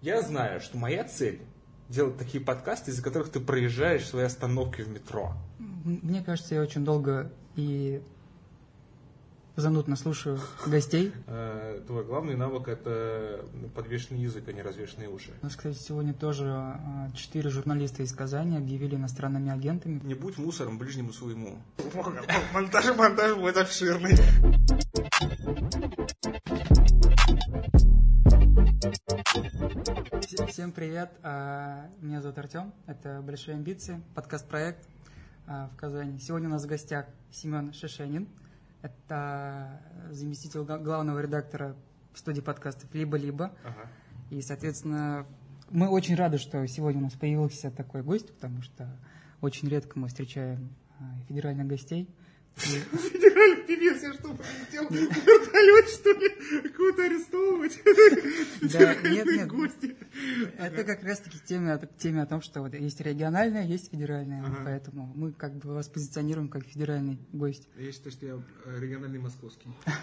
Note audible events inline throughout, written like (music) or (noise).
Я знаю, что моя цель делать такие подкасты, из-за которых ты проезжаешь свои остановки в метро. Мне кажется, я очень долго и занудно слушаю гостей. Э, Твой главный навык – это подвешенный язык, а не развешенные уши. У нас, кстати, сегодня тоже а, четыре журналиста из Казани объявили иностранными агентами. Не будь мусором ближнему своему. Монтаж, монтаж будет обширный. Всем привет, а, меня зовут Артем, это «Большие амбиции», подкаст-проект а, в Казани. Сегодня у нас в гостях Семен Шишенин, это заместитель главного редактора студии подкастов «Либо-либо». Ага. И, соответственно, мы очень рады, что сегодня у нас появился такой гость, потому что очень редко мы встречаем а, федеральных гостей. Федеральный певец, я что, полетел вертолет, что ли? Кого-то арестовывать? (laughs) Да, нет, Федеральные нет. гости. Это как раз-таки к теме, о том, что вот есть региональная, есть федеральная, Ага. поэтому мы как бы вас позиционируем как федеральный гость. Я считаю, что я региональный московский. (laughs)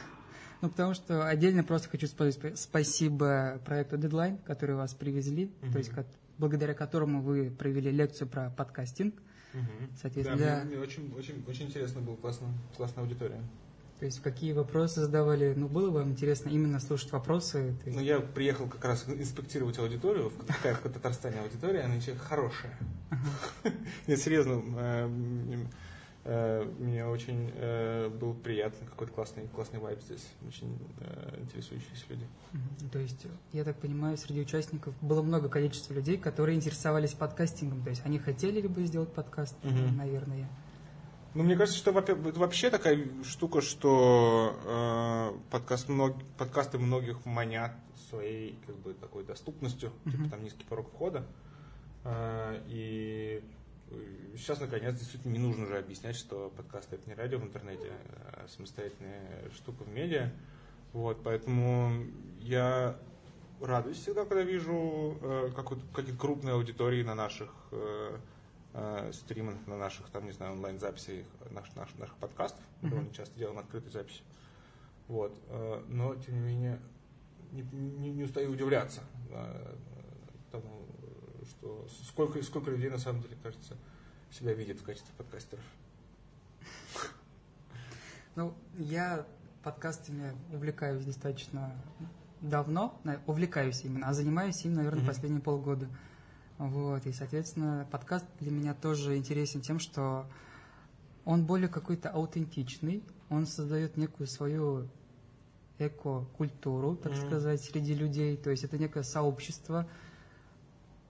Ну, потому что отдельно просто хочу сказать спа- спасибо проекту Deadline, который вас привезли, то есть благодаря которому вы провели лекцию про подкастинг. Да, Соответственно, мне, да. мне очень, очень, очень интересно было, классно, классная аудитория. То есть какие вопросы задавали, ну, было вам интересно именно слушать вопросы? Есть- Ну, я приехал как раз инспектировать аудиторию. Какая в Татарстане аудитория, она ничего хорошая. Нет, (laughs) серьезно, э, мне очень э, был приятно, какой-то классный, классный вайб здесь. Очень э, интересующиеся люди. То есть, я так понимаю, среди участников было много количества людей, которые интересовались подкастингом. То есть они хотели ли бы сделать подкаст, Мгм. наверное. Ну, мне кажется, что это вообще такая штука, что э, подкаст мног- подкасты многих манят своей как бы такой доступностью, типа Мгм. там низкий порог входа. Э, и э, сейчас, наконец, действительно не нужно уже объяснять, что подкасты это не радио в интернете, а самостоятельная штука в медиа. Вот, поэтому я радуюсь всегда, когда вижу э, какие-то крупные аудитории на наших э, э, стримах, на наших, там, не знаю, онлайн-записях наших, наших, наших подкастов. Довольно часто делаем открытые записи. Вот. э, но, тем не менее, не, не- не устаю удивляться э, тому, что сколько, сколько людей, на самом деле, кажется, себя видят в качестве подкастеров. Ну, я подкастами увлекаюсь достаточно давно, увлекаюсь именно, а занимаюсь им, наверное, Мгм. последние полгода. Вот, и, соответственно, подкаст для меня тоже интересен тем, что он более какой-то аутентичный, он создает некую свою эко-культуру, так Мгм. сказать, среди людей, то есть это некое сообщество,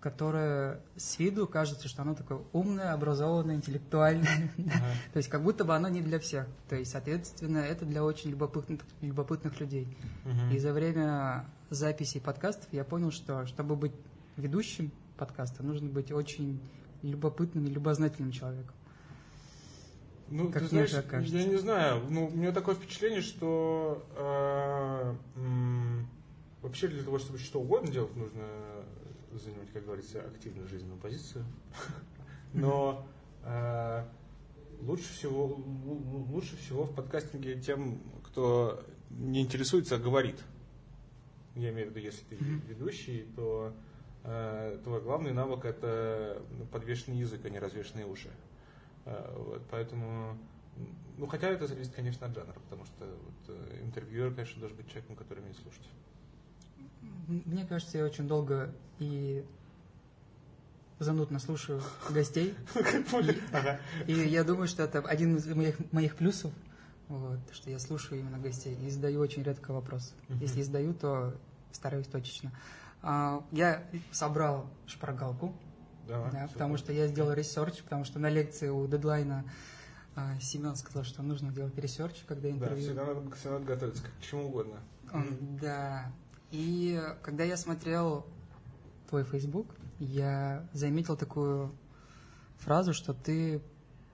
которое с виду кажется, что оно такое умное, образованное, интеллектуальное, Ага. (laughs) то есть как будто бы оно не для всех. То есть, соответственно, это для очень любопытных, любопытных людей. И за время записей подкастов я понял, что чтобы быть ведущим подкаста, нужно быть очень любопытным и любознательным человеком. Ну, Как ты знаешь, кажется. я не знаю. Ну, у меня такое впечатление, что э, м, вообще для того, чтобы что угодно делать, нужно занимать, как говорится, активную жизненную позицию. (laughs) Но э, лучше всего лу- лу- лучше всего в подкастинге тем, кто не интересуется, а говорит. Я имею в виду, если ты ведущий, то э, твой главный навык это подвешенный язык, а не развешенные уши. Э, Вот, поэтому, ну, хотя это зависит, конечно, от жанра, потому что вот, э, интервьюер, конечно, должен быть человеком, который умеет слушать. Мне кажется, я очень долго и занудно слушаю гостей. И я думаю, что это один из моих, моих плюсов, вот, что я слушаю именно гостей и задаю очень редко вопросы. Мгм. Если задаю, то стараюсь точечно. А, Я собрал шпаргалку, да, потому что я сделал research, потому что на лекции у дедлайна а, Семен сказал, что нужно делать research, когда Да, интервью. всегда надо, всегда надо готовиться к чему угодно. Он- Да. И когда я смотрел твой Facebook, я заметил такую фразу, что ты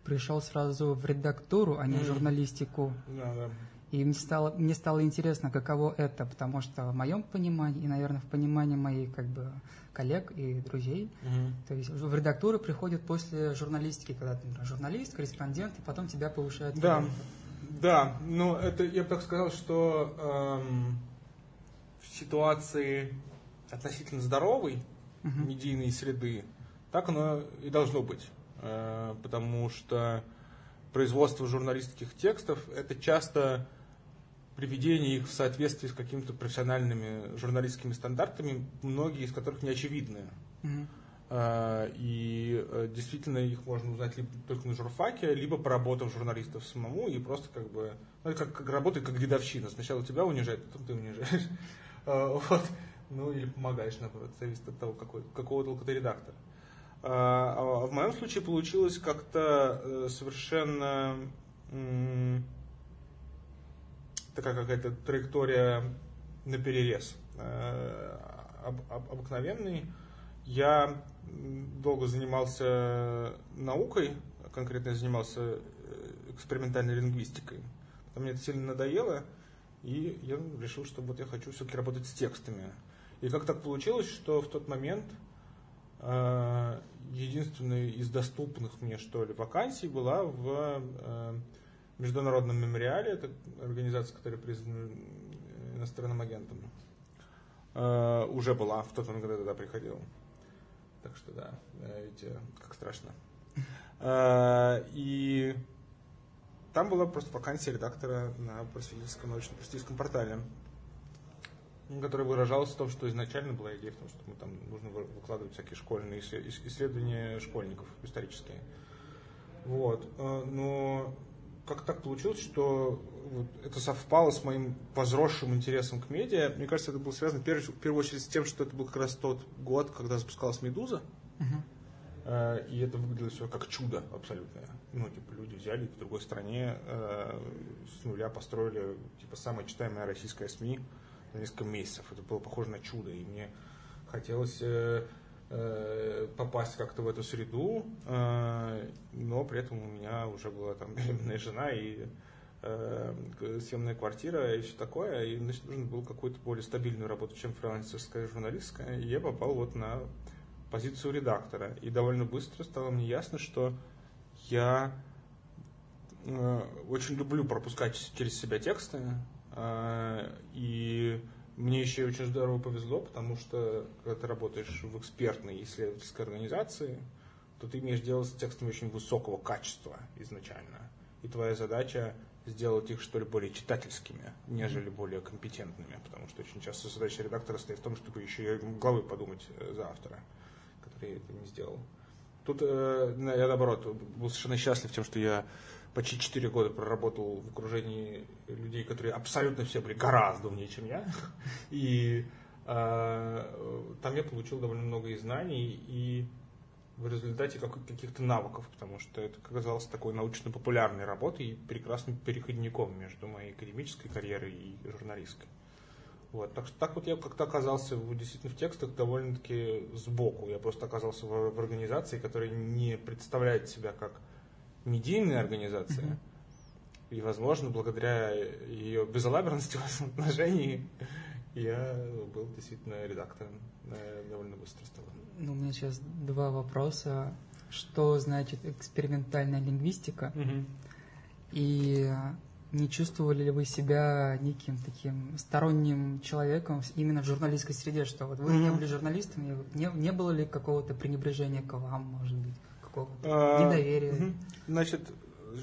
пришел сразу в редактуру, а не в журналистику. Да, да. И мне стало, мне стало интересно, каково это, потому что в моем понимании, и, наверное, в понимании моих как бы, коллег и друзей, то есть в редактуру приходят после журналистики, когда ты например, журналист, корреспондент, и потом тебя повышают. Да, да, но это я бы так сказал, что эм, ситуации относительно здоровой Мгм. медийной среды, так оно и должно быть. Э, Потому что производство журналистских текстов – это часто приведение их в соответствии с какими-то профессиональными журналистскими стандартами, многие из которых не очевидны. Мгм. А, И э, действительно их можно узнать либо только на журфаке, либо поработав журналистов самому и просто как бы, ну, это как, как работает как дедовщина. Сначала тебя унижают, потом ты унижаешь. А, (laughs) Вот. Ну или помогаешь, наоборот, зависит от того, какой, какого толка ты редактор. А а в моем случае получилось как-то э, совершенно такая какая-то траектория на перерез. Обыкновенный. Я долго занимался наукой, конкретно я занимался э, экспериментальной лингвистикой. Мне это сильно надоело, и я решил, что вот я хочу все-таки работать с текстами. И как так получилось, что в тот момент э, единственной из доступных мне, что ли, вакансий была в э, Международном мемориале, это организация, которая признана иностранным агентом. Э, уже была в тот момент, когда я туда приходил. Так что да, э, видите, как страшно. Э, И там была просто вакансия редактора на просветительском научно-просветительском портале, который выражался в том, что изначально была идея в том, что мы там нужно вы- выкладывать всякие школьные иссле- ис- исследования школьников исторические. Вот. Э, Но как так получилось, что вот это совпало с моим возросшим интересом к медиа. Мне кажется, это было связано в первую, очередь с тем, что это был как раз тот год, когда запускалась «Медуза». Мгм. Э, И это выглядело все как чудо абсолютное. Ну, типа, люди взяли в другой стране э, с нуля построили, типа, самое читаемое российское СМИ за несколько месяцев. Это было похоже на чудо. И мне хотелось э, попасть как-то в эту среду, но при этом у меня уже была там (laughs) беременная жена и съемная квартира и все такое. И значит, нужно было какую-то более стабильную работу, чем фрилансерская журналистская. И я попал вот на позицию редактора. И довольно быстро стало мне ясно, что я э, очень люблю пропускать через себя тексты. э, и мне еще очень здорово повезло, потому что когда ты работаешь в экспертной исследовательской организации, то ты имеешь дело с текстами очень высокого качества изначально. И твоя задача сделать их, что ли, более читательскими, нежели более компетентными. Потому что очень часто задача редактора стоит в том, чтобы еще и головой подумать э, за автора, который это не сделал. Тут э, я, наоборот, был совершенно счастлив тем, что я почти 4 года проработал в окружении людей, которые абсолютно все были гораздо умнее, чем я. (laughs) И э, там я получил довольно много и знаний, и в результате как- каких-то навыков, потому что это оказалось такой научно-популярной работой и прекрасным переходником между моей академической карьерой и журналистской. Вот, так что так вот я как-то оказался в- действительно в текстах довольно-таки сбоку. Я просто оказался в, в организации, которая не представляет себя как медийная организация. Мгм. И, возможно, благодаря ее безалаберности (laughs) в отношении я был действительно редактором э, довольно быстро стало. Ну, у меня сейчас два вопроса. Что значит экспериментальная лингвистика? И а, не чувствовали ли вы себя неким таким сторонним человеком именно в журналистской среде, что вот вы не Мгм. были журналистом, и вот не, не было ли какого-то пренебрежения к вам, может быть, какого-то А, недоверия? мгм. Значит,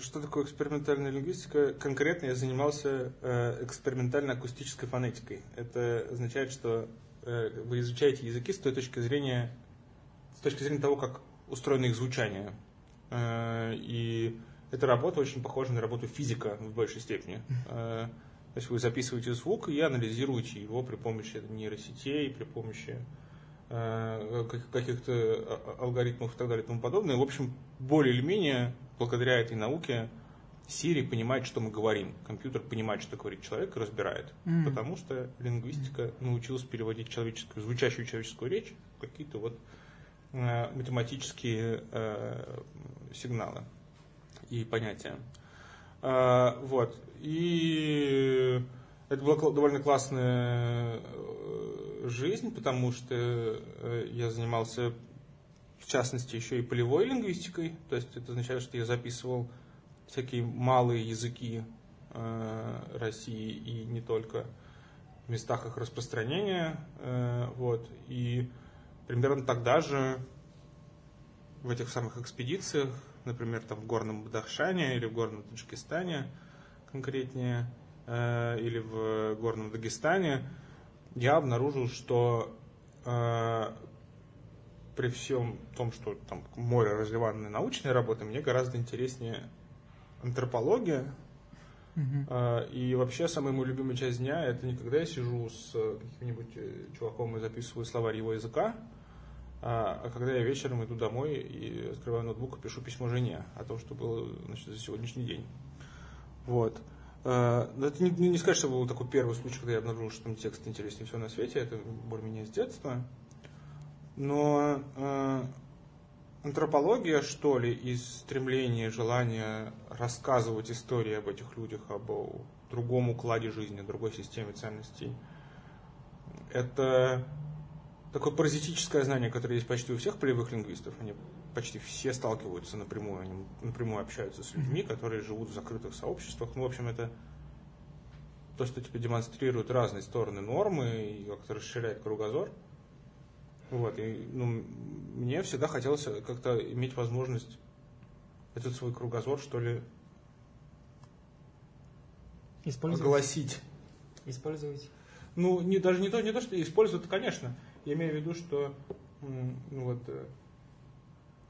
что такое экспериментальная лингвистика? Конкретно я занимался э, экспериментально-акустической фонетикой. Это означает, что э, вы изучаете языки с той точки зрения, с точки зрения того, как устроено их звучание. Э, и эта работа очень похожа на работу физика в большей степени. Э, то есть вы записываете звук и анализируете его при помощи нейросетей, при помощи э, как- каких-то а- а- алгоритмов и так далее и тому подобное. В общем, более или менее, благодаря этой науке, Siri понимает, что мы говорим. Компьютер понимает, что говорит человек и разбирает. М. Потому что лингвистика научилась переводить человеческую, звучащую человеческую речь в какие-то вот э, математические э, сигналы и понятия. А, вот. И это была довольно классная э, жизнь, потому что э, я занимался, в частности, еще и полевой лингвистикой. То есть это означает, что я записывал всякие малые языки э, России и не только. местах их распространения. Вот, и примерно тогда же в этих самых экспедициях, например, там в горном Бадахшане или в горном Таджикистане конкретнее, или в горном Дагестане, я обнаружил, что при всем том, что там море разливанной научной работы, мне гораздо интереснее антропология. Uh-huh. И вообще самая моя любимая часть дня это не когда я сижу с каким-нибудь э, чуваком и записываю словарь его языка, а, а когда я вечером иду домой и открываю ноутбук и пишу письмо жене о том, что было значит, за сегодняшний день. Вот. А, это не, не сказать, что был такой первый случай, когда я обнаружил, что там текст интереснее всего на свете. Это более-менее с детства. Но э, антропология, что ли, из стремления, желания рассказывать истории об этих людях, об другом укладе жизни, другой системе ценностей, это такое паразитическое знание, которое есть почти у всех полевых лингвистов. Они почти все сталкиваются напрямую, они напрямую общаются с людьми, которые живут в закрытых сообществах. Ну, в общем, это то, что тебе демонстрирует разные стороны нормы и как-то расширяет кругозор – вот, и, ну, мне всегда хотелось как-то иметь возможность этот свой кругозор, что ли, Использовать. огласить. Использовать. Ну, не, даже не то, не то, что используют, конечно. Я имею в виду, что ну, вот, э,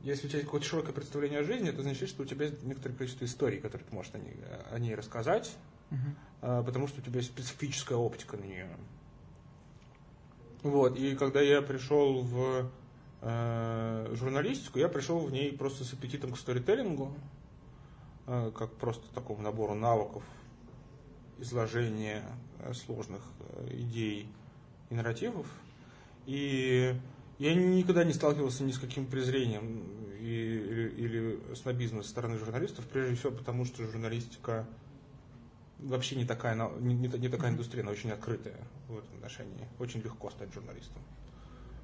если у тебя есть какое-то широкое представление о жизни, это значит, что у тебя есть некоторое количество историй, которые ты можешь о ней, о ней рассказать, uh-huh. потому что у тебя есть специфическая оптика на нее. Вот, и когда я пришел в э, журналистику, я пришел в ней просто с аппетитом к сторителлингу, э, как просто такому набору навыков изложения э, сложных э, идей и нарративов. И я никогда не сталкивался ни с каким презрением и, или, или снобизмом со стороны журналистов, прежде всего потому, что журналистика вообще не такая, не, не, не такая индустрия, она очень открытая в этом отношении. Очень легко стать журналистом.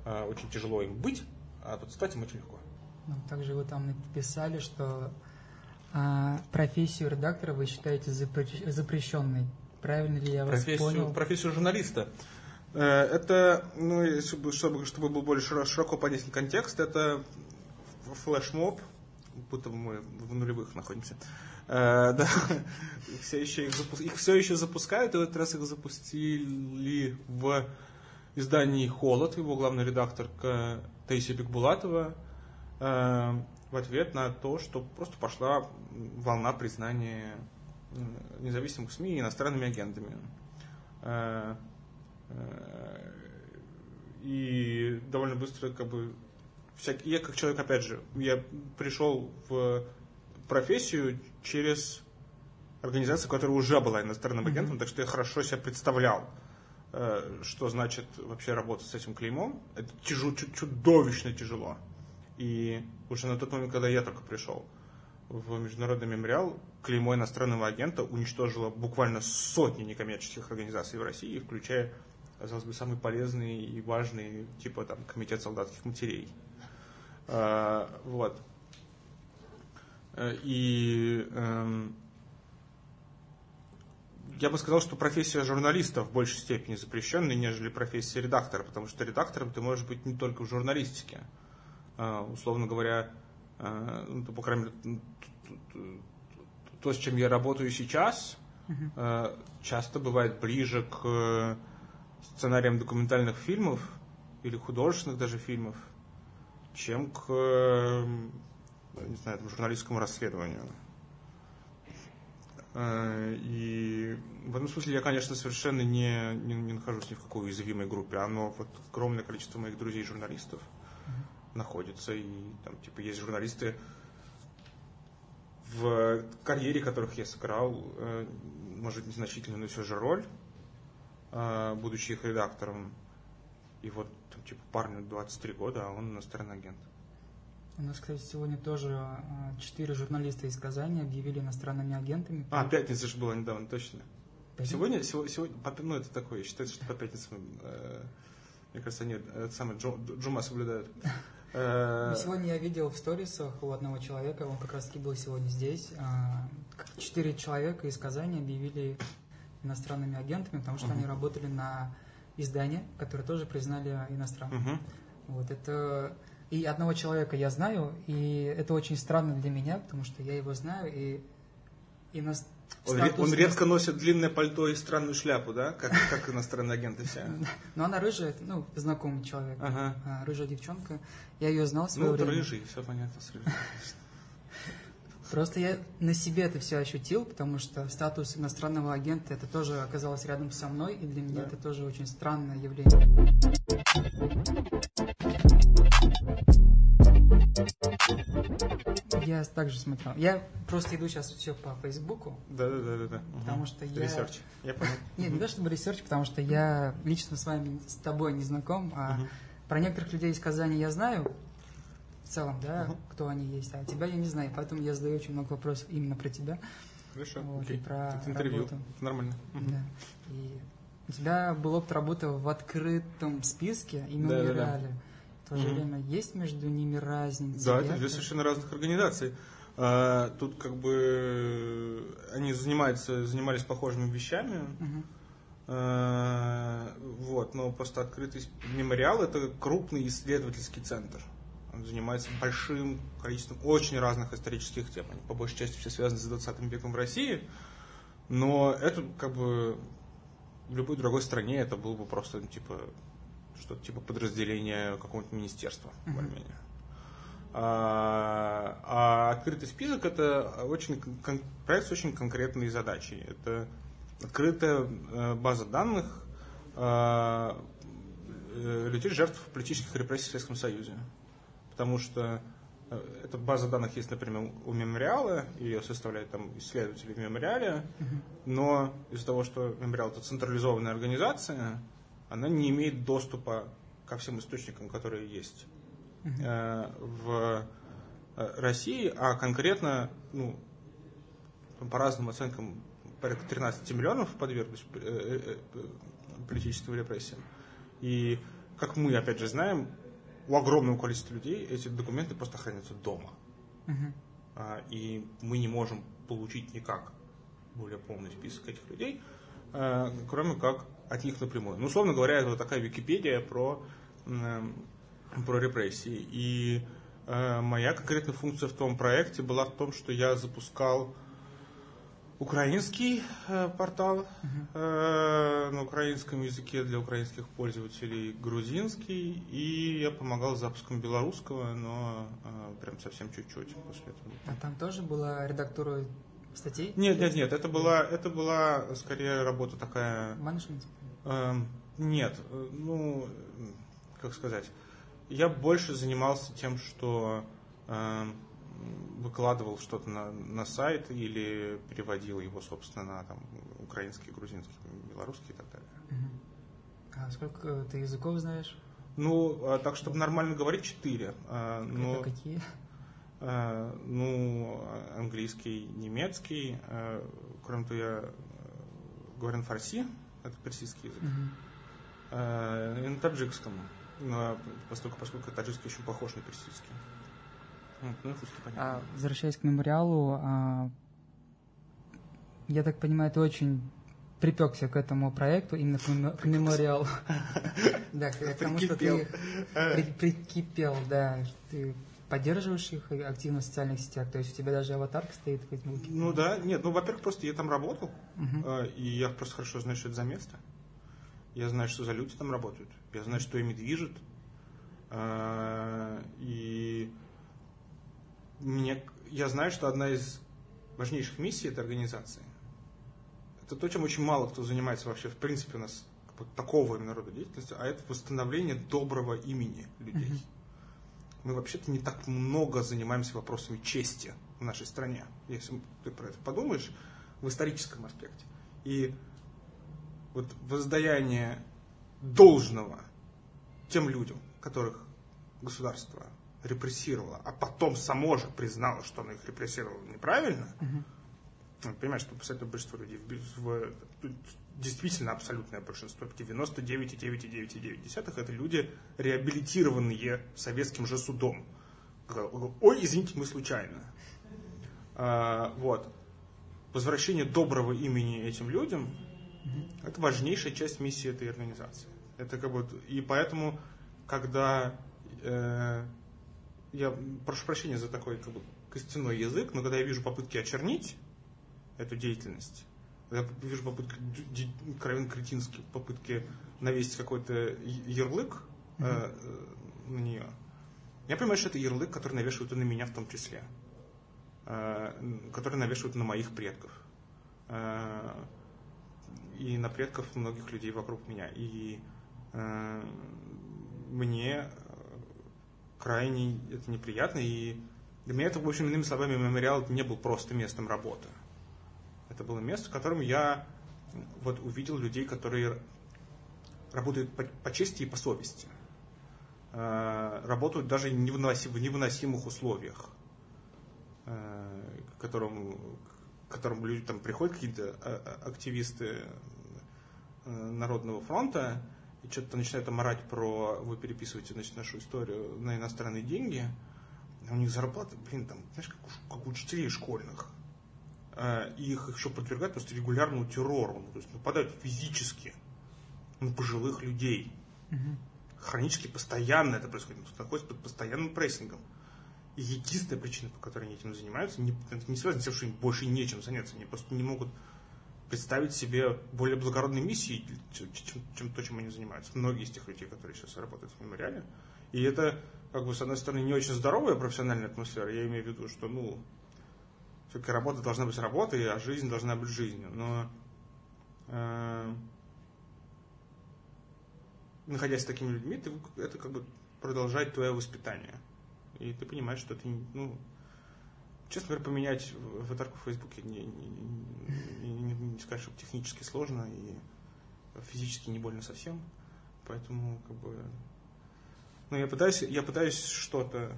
А, очень тяжело им быть, а вот стать им очень легко. Ну, также вы там написали, что а, профессию редактора вы считаете запрещенной. Правильно ли я профессию, вас понял? Профессию журналиста. Э, это, ну, чтобы, чтобы, был более широко понятен контекст, это флешмоб, будто мы в нулевых находимся. Э, (laughs) да, их все, еще, их, запу... их все еще запускают, и в этот раз их запустили в издании «Холод», его главный редактор Таисия Бекбулатова, э, в ответ на то, что просто пошла волна признания независимых СМИ иностранными агентами. Э, и довольно быстро, как бы, всякий, я как человек, опять же, я пришел в профессию через организацию, которая уже была иностранным агентом, mm-hmm. так что я хорошо себя представлял, э, что значит вообще работать с этим клеймом. Это тяжело, чудовищно тяжело. И уже на тот момент, когда я только пришел в Международный мемориал, клеймо иностранного агента уничтожило буквально сотни некоммерческих организаций в России, включая, казалось бы, самые полезные и важные, типа там Комитет солдатских матерей. Э, вот. Э, и эм, я бы сказал, что профессия журналиста в большей степени запрещенная, нежели профессия редактора, потому что редактором ты можешь быть не только в журналистике. Э, условно говоря, э, ну, по крайней мере, то, с чем я работаю сейчас, uh часто бывает ближе к сценариям документальных фильмов или художественных даже фильмов, чем к не знаю, там, журналистскому расследованию. Э, и в этом смысле я, конечно, совершенно не, не, не нахожусь ни в какой уязвимой группе. Оно вот огромное количество моих друзей-журналистов mm-hmm. находится. И там, типа, есть журналисты, в карьере которых я сыграл, э, может, незначительную, но все же роль, э, будучи их редактором. И вот, там, типа, парню 23 года, а он иностранный агент. У нас, кстати, сегодня тоже а, четыре журналиста из Казани объявили иностранными агентами. А, пятница же была недавно, точно. Пятница? Сегодня, сегодня, сегодня, ну это такое, я считаю, что по пятницам, э, мне кажется, они это самое джума соблюдают. (laughs) Э, ну, сегодня я видел в сторисах у одного человека, он как раз таки был сегодня здесь, четыре человека из Казани объявили иностранными агентами, потому что они работали на издание, которое тоже признали иностранным. Мгм. Вот это и одного человека я знаю, и это очень странно для меня, потому что я его знаю, и, и нас Он, статус- он редко носит длинное пальто и странную шляпу, да? Как, как иностранные агенты все. (laughs) Но она рыжая, ну, знакомый человек. Ага. А, рыжая девчонка. Я ее знал в свое Ну, время. рыжий, все понятно с рыжим. Просто я на себе это все ощутил, потому что статус иностранного агента это тоже оказалось рядом со мной, и для меня Да. это тоже очень странное явление. Я также смотрел. Я просто иду сейчас все по Фейсбуку, Да, да, да, да, да. Потому Мгм. что я- Research. Я понял. (laughs) Нет, не то чтобы research, потому что я лично с вами, с тобой не знаком, а про некоторых людей из Казани я знаю в целом, да, Мгм. кто они есть, а тебя я не знаю, поэтому я задаю очень много вопросов именно про тебя. Хорошо, Вот, окей. и про Это интервью. работу. Это нормально. Мгм. Да. И у тебя был опыт работы в открытом списке и Да, да. В то же Мгм. время есть между ними разница? Да, это две совершенно разных организаций. А, Тут как бы они занимаются, занимались похожими вещами. Мгм. А, Вот, но просто открытый мемориал это крупный исследовательский центр. Он занимается большим количеством очень разных исторических тем. Они по большей части все связаны с 20 веком в России. Но это как бы в любой другой стране это было бы просто ну, типа что-то типа подразделения какого-нибудь министерства, Мгм. более-менее. А, а открытый список это очень кон- проект с очень конкретной задачей. Это открытая э, база данных э, э, людей жертв политических репрессий в Советском Союзе. Потому что э, эта база данных есть, например, у мемориала, ее составляют там исследователи в мемориале, но из-за того, что мемориал это централизованная организация, она не имеет доступа ко всем источникам, которые есть э, в э, России, а конкретно, ну, по разным оценкам, порядка 13 миллионов подверглись э, политическим репрессиям. И, как мы, опять же, знаем, у огромного количества людей эти документы просто хранятся дома. Мгм. А, и мы не можем получить никак более полный список этих людей, э, кроме как от них напрямую. Ну, условно говоря, это вот такая Википедия про, м, про репрессии. И э, моя конкретная функция в том проекте была в том, что я запускал украинский э, портал э, на украинском языке для украинских пользователей, грузинский, и я помогал с запуском белорусского, но э, прям совсем чуть-чуть после этого. А там тоже была редактура статей? Нет, нет, нет, это была, это была скорее работа такая. Менеджмент? эм, нет, э, ну, э, как сказать, я больше занимался тем, что эм, выкладывал что-то на, на сайт или переводил его, собственно, на там, украинский, грузинский, белорусский и так далее. А сколько ты языков знаешь? Ну, а так, чтобы нормально говорить, четыре. А, но- Это какие? Э, ну, а- английский, немецкий. э, Кроме того, я э, говорю на фарси, это персидский язык. Э, И на таджикском, но поскольку, поскольку таджикский очень похож на персидский. Вот, Ну, и русский, А, возвращаясь к мемориалу, а, я так понимаю, ты очень припекся к этому проекту, именно к, мемо- к мемориалу. (laughs) Да, к к тому, что ты при- прикипел, да, ты поддерживаешь их активно в социальных сетях, то есть у тебя даже аватарка стоит в Фейсбуке. Ну да, нет, ну, во-первых, просто я там работал, э, и я просто хорошо знаю, что это за место. Я знаю, что за люди там работают. Я знаю, что ими движет. Э, И мне, я знаю, что одна из важнейших миссий этой организации это то, чем очень мало кто занимается вообще, в принципе, у нас такого именно рода деятельности, а это восстановление доброго имени людей. Мы вообще-то не так много занимаемся вопросами чести в нашей стране, если ты про это подумаешь, в историческом аспекте. И вот воздаяние должного тем людям, которых государство репрессировало, а потом само же признало, что оно их репрессировало неправильно, ну, понимаешь, что абсолютное большинство людей, в- в- действительно абсолютное большинство, 99,9,9,9 это люди, реабилитированные советским же судом. Ой, извините, мы случайно. А, вот. Возвращение доброго имени этим людям. Это важнейшая часть миссии этой организации. Это как бы и поэтому, когда э, я прошу прощения за такой как бы костяной язык, но когда я вижу попытки очернить эту деятельность, когда я вижу попытки, кровен кретинские попытки навесить какой-то ярлык mm-hmm. э, на нее, я понимаю, что это ярлык, который навешивают и на меня в том числе, э, который навешивают на моих предков э, и на предков многих людей вокруг меня. И э, мне крайне это неприятно, и для меня это, в общем, иными словами, мемориал не был просто местом работы. Это было место, в котором я вот увидел людей, которые работают по, по чести и по совести. Э, работают даже в невыносимых условиях, э, к которым, к которым люди там приходят, какие-то э, активисты Народного фронта, и что-то начинают оморать про, вы переписываете значит, нашу историю на иностранные деньги, а у них зарплаты, блин, там, знаешь, как у, как у учителей школьных. И их еще подвергают просто регулярному террору, то есть нападают физически на пожилых людей. Угу хронически постоянно это происходит, находится под постоянным прессингом. И единственная причина, по которой они этим занимаются, не, это не связано с тем, что им больше нечем заняться. Они просто не могут представить себе более благородной миссии, чем, чем, то, чем они занимаются. Многие из тех людей, которые сейчас работают в мемориале. И это, как бы, с одной стороны, не очень здоровая профессиональная атмосфера. Я имею в виду, что, ну, все-таки работа должна быть работой, а жизнь должна быть жизнью. Но э, находясь с такими людьми, ты, это как бы продолжает твое воспитание. И ты понимаешь, что ты, ну, честно говоря, поменять аватарку в Фейсбуке не, не, не, не скажешь, технически сложно и физически не больно совсем. Поэтому, как бы, ну, я пытаюсь, я пытаюсь что-то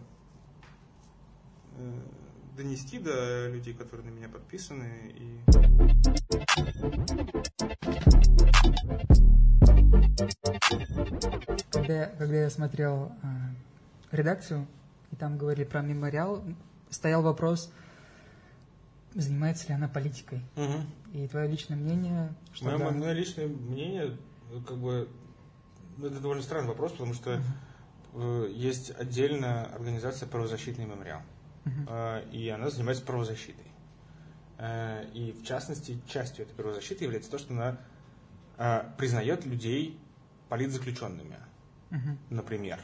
э, донести до людей, которые на меня подписаны. И... Когда, когда я смотрел э, редакцию, и там говорили про мемориал, стоял вопрос, занимается ли она политикой. Угу. И твое личное мнение? Что мое, да... мое личное мнение, как бы, ну, это довольно странный вопрос, потому что угу. есть отдельная организация правозащитный мемориал, угу. и она занимается правозащитой. Э, и в частности, частью этой правозащиты является то, что она признает людей политзаключенными, угу. например.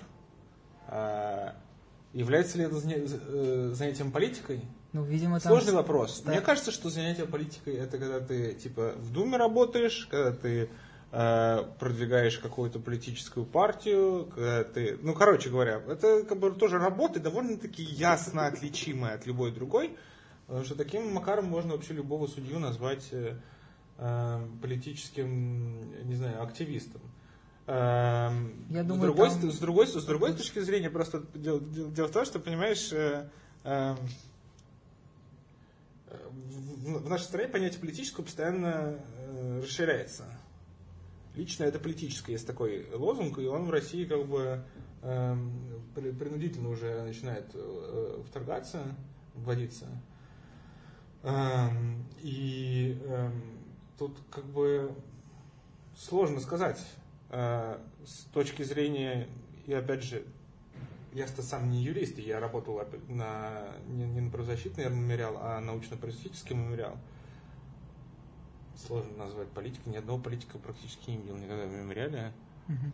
Является ли это э, занятием политикой? Ну, видимо, там... Сложный вопрос. Да. Мне кажется, что занятие политикой это когда ты типа в Думе работаешь, когда ты э, продвигаешь какую-то политическую партию, когда ты. Ну, короче говоря, это как бы тоже работа довольно-таки ясно отличимая от любой другой. Потому что таким макаром можно вообще любого судью назвать э, э политическим, не знаю, активистом. Эм, Я думаю, с, другой, там... с, другой, с другой точки зрения, просто дело, дело в том, что, понимаешь, э, э, в, в нашей стране понятие политического постоянно э, расширяется. Лично это политическое, есть такой лозунг, и он в России как бы э, принудительно уже начинает э, вторгаться, вводиться. Э, и э, тут как бы сложно сказать с точки зрения, и опять же, я-то сам не юрист, я работал на, не, не на правозащитный мемориал, а научно-просветительский мемориал. Сложно назвать политика. Ни одного политика практически не видел никогда в мемориале. Uh-huh.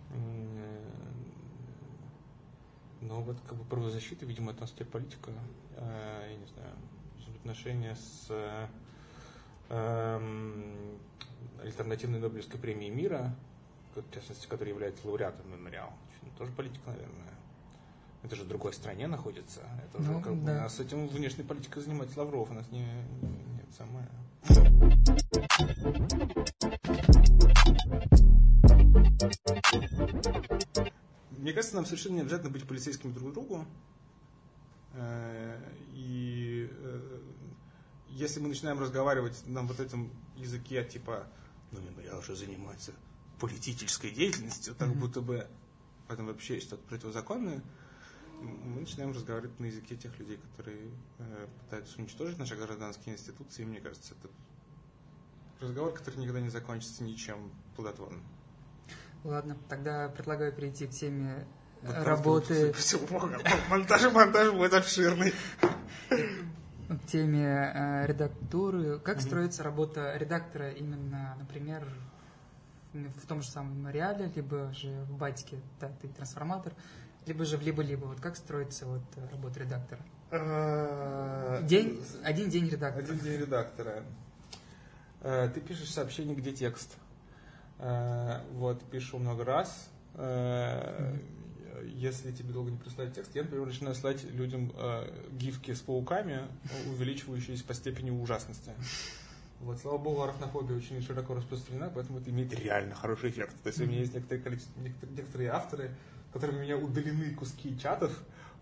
Но вот как бы правозащита, видимо, это у политика, э, я не знаю, отношения с э, альтернативной Нобелевской премией мира, в частности, который является лауреатом мемориала. Тоже политика, наверное. Это же в другой стране находится. Это ну, как да. бы, а с этим внешней политикой занимается Лавров, у нас не, нет самое. Мне кажется, нам совершенно не обязательно быть полицейскими друг другу. Э, и э, если мы начинаем разговаривать на вот этом языке, типа, ну, мемориал уже занимается политической деятельностью, так mm-hmm. будто бы в этом вообще есть что-то противозаконное, мы начинаем разговаривать на языке тех людей, которые э, пытаются уничтожить наши гражданские институции, и мне кажется, это разговор, который никогда не закончится ничем плодотворным. Ладно, тогда предлагаю перейти к теме вот работы... (laughs) Монтаж, монтаж будет обширный. К теме э, редактуры. Как строится работа редактора именно, например, в том же самом мемориале, либо же в батике, да, ты трансформатор, либо же в либо-либо. Вот как строится вот работа редактора? А, день, один день редактора. Один день редактора. Э, ты пишешь сообщение, где текст. Э, вот, пишу много раз. Э, если тебе долго не прислать текст, я, например, начинаю слать людям гифки с пауками, увеличивающиеся по степени ужасности. Вот, слава богу, арахнофобия очень широко распространена, поэтому это имеет реально хороший эффект. То есть у меня есть некоторые, количество, некоторые, некоторые авторы, которым у меня удалены куски чатов,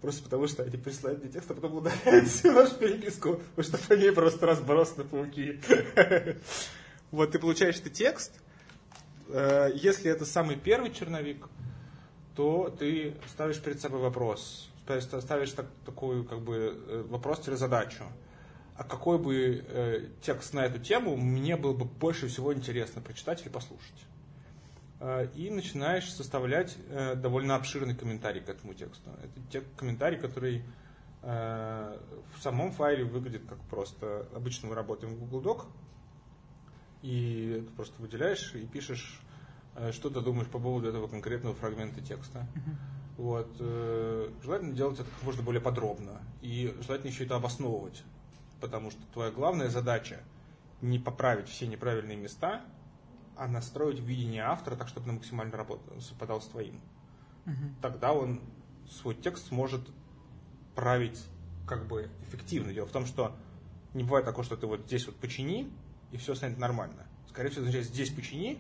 просто потому что они присылают мне текст, а потом удаляют всю нашу переписку, потому что по ней просто разброс на пауки. Вот, ты получаешь этот текст, э, если это самый первый черновик, то ты ставишь перед собой вопрос, ставишь так, такую как бы э, вопрос-задачу а какой бы э, текст на эту тему мне было бы больше всего интересно прочитать или послушать. Э, и начинаешь составлять э, довольно обширный комментарий к этому тексту. Это те, комментарий, который э, в самом файле выглядит как просто обычно мы работаем в Google Doc, и ты просто выделяешь и пишешь, э, что ты думаешь по поводу этого конкретного фрагмента текста. Uh-huh. Вот, э, желательно делать это как можно более подробно. И желательно еще это обосновывать потому что твоя главная задача не поправить все неправильные места, а настроить видение автора так, чтобы он максимально работал, совпадал с твоим. Угу. Тогда он свой текст сможет править как бы эффективно. Дело в том, что не бывает такого, что ты вот здесь вот почини, и все станет нормально. Скорее всего, означает здесь почини,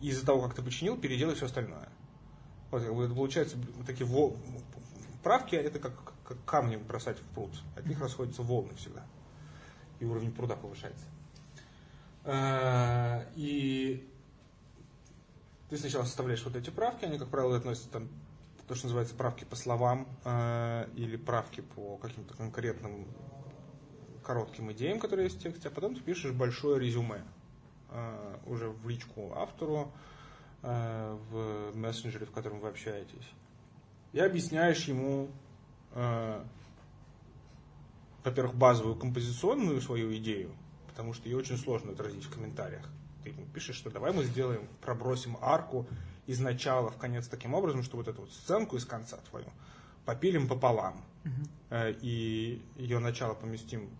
и из-за того, как ты починил, переделай все остальное. Вот как бы это получается такие вол... правки, это как, как камни бросать в пруд. От них расходятся волны всегда и уровень пруда повышается. Э, и ты сначала составляешь вот эти правки, они, как правило, относятся там то, что называется правки по словам э, или правки по каким-то конкретным коротким идеям, которые есть в тексте, а потом ты пишешь большое резюме э, уже в личку автору, в мессенджере, в котором вы общаетесь. И объясняешь ему во-первых, базовую композиционную свою идею, потому что ее очень сложно отразить в комментариях. Ты ему пишешь, что давай мы сделаем, пробросим арку из начала в конец таким образом, что вот эту вот сценку из конца твою попилим пополам. Uh-huh. И ее начало поместим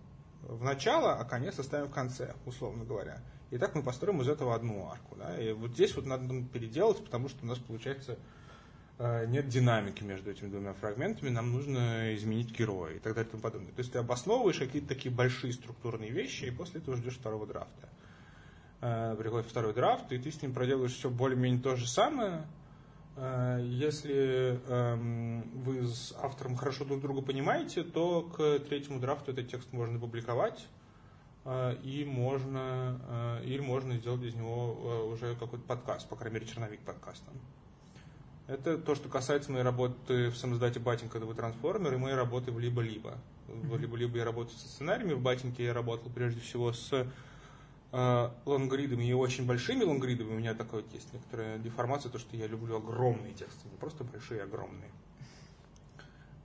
в начало, а конец оставим в конце, условно говоря. И так мы построим из этого одну арку. Да? И вот здесь вот надо переделать, потому что у нас получается Э, нет динамики между этими двумя фрагментами, нам нужно изменить героя и так далее и тому подобное. То есть ты обосновываешь какие-то такие большие структурные вещи, и после этого ждешь второго драфта. Э, приходит второй драфт, и ты с ним проделаешь все более-менее то же самое. Э, если эм, вы с автором хорошо друг друга понимаете, то к третьему драфту этот текст можно публиковать, и можно, или можно сделать из него уже какой-то подкаст, по крайней мере, черновик подкаста. Это то, что касается моей работы в самоздате Батин кодовый трансформер и моей работы в либо-либо. В либо-либо я работаю со сценариями, в Батинке я работал прежде всего с э, лонгридами и очень большими лонгридами. У меня такая вот есть некоторая деформация, то, что я люблю огромные тексты, не просто большие, а огромные.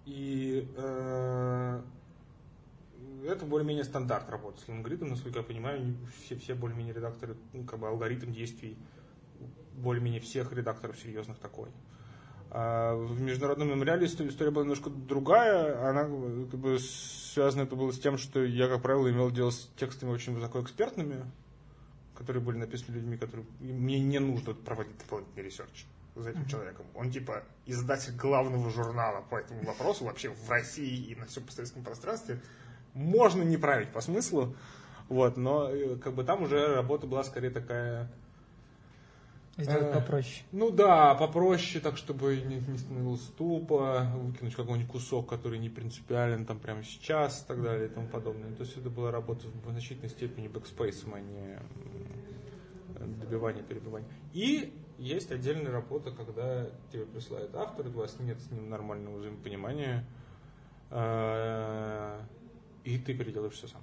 И э, это более-менее стандарт работы с лонгридом, насколько я понимаю, все, все более-менее редакторы, ну, как бы алгоритм действий более-менее всех редакторов серьезных такой. А в международном мемориале история была немножко другая. Она как бы, связана это было с тем, что я, как правило, имел дело с текстами очень высокоэкспертными, которые были написаны людьми, которые мне не нужно проводить дополнительный research за этим человеком. Он типа издатель главного журнала по этому вопросу вообще в России и на всем постсоветском пространстве. Можно не править по смыслу, вот, но э, как бы там уже работа была скорее такая Сделать э, попроще. Ну да, попроще, так чтобы не, не становилось тупо, выкинуть какой-нибудь кусок, который не принципиален там прямо сейчас и так далее и тому подобное. То есть это была работа в значительной степени backspace ом, а не добивание, перебивание. И есть отдельная работа, когда тебе присылает автор, у вас нет с ним нормального взаимопонимания, э, и ты переделаешь все сам.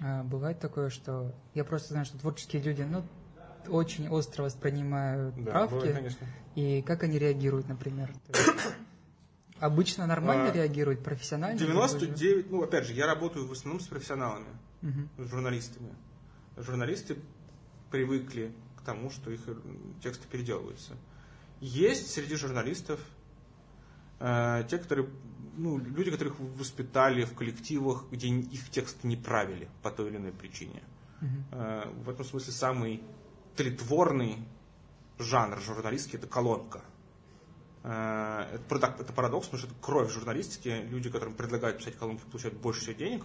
А бывает такое, что я просто знаю, что творческие люди, ну, очень остро воспринимают Да, правки. бывает, конечно. И как они реагируют, например? Обычно нормально А, реагируют, профессионально? 99, ну, опять же, я работаю в основном с профессионалами, Мгм. с журналистами. Журналисты привыкли к тому, что их тексты переделываются. Есть среди журналистов э, те, которые, ну, люди, которых воспитали в коллективах, где их тексты не правили по той или иной причине. Мгм. Э, в этом смысле самый тлетворный жанр журналистики – это колонка. Э, Это, парадок- это парадокс, потому что это кровь журналистики. Люди, которым предлагают писать колонки, получают больше всего денег.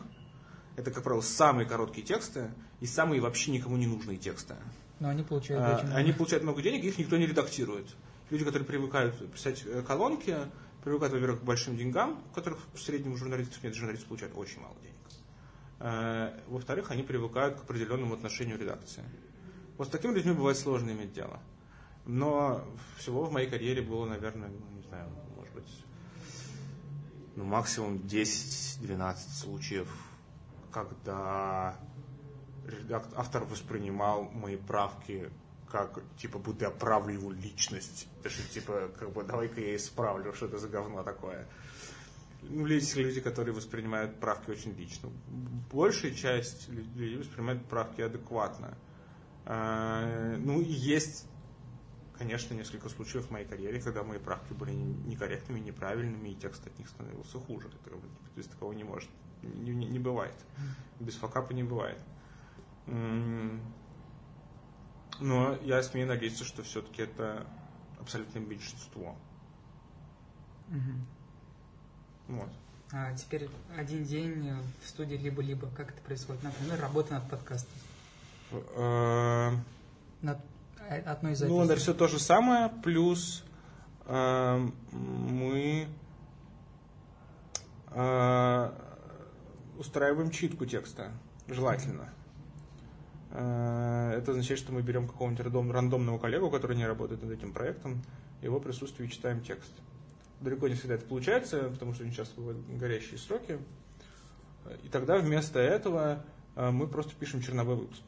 Это, как правило, самые короткие тексты и самые вообще никому не нужные тексты. Но они получают Э, очень много. Они получают много денег, их никто не редактирует. Люди, которые привыкают писать э, колонки, привыкают, во-первых, к большим деньгам, которых в среднем у журналистов нет. Журналисты получают очень мало денег. Во-вторых, они привыкают к определенному отношению редакции. Вот с такими людьми бывает сложно иметь дело. Но всего в моей карьере было, наверное, ну, не знаю, может быть, ну, максимум 10-12 случаев, когда редак- автор воспринимал мои правки как, типа, будто я правлю его личность. Даже, типа, как бы, давай-ка я исправлю, что это за говно такое. Ну, есть люди, которые воспринимают правки очень лично. Большая часть людей воспринимает правки адекватно. А, Ну, и есть, конечно, несколько случаев в моей карьере, когда мои правки были некорректными, неправильными, и текст от них становился хуже. Это, без такого не может, не, не- не бывает. Без факапа не бывает. Но я смею надеяться, что все-таки это абсолютное меньшинство. Мгм. Вот. А теперь один день в студии либо-либо. Как это происходит? Например, работа над подкастом. Э, Над э, одной из Ну, это все то же самое, плюс э, мы э, устраиваем читку текста, желательно. Э, Это означает, что мы берем какого-нибудь рандом- рандомного коллегу, который не работает над этим проектом, его присутствии читаем текст. Далеко не всегда это получается, потому что очень часто бывают горящие сроки. И тогда вместо этого э, мы просто пишем черновой выпуск.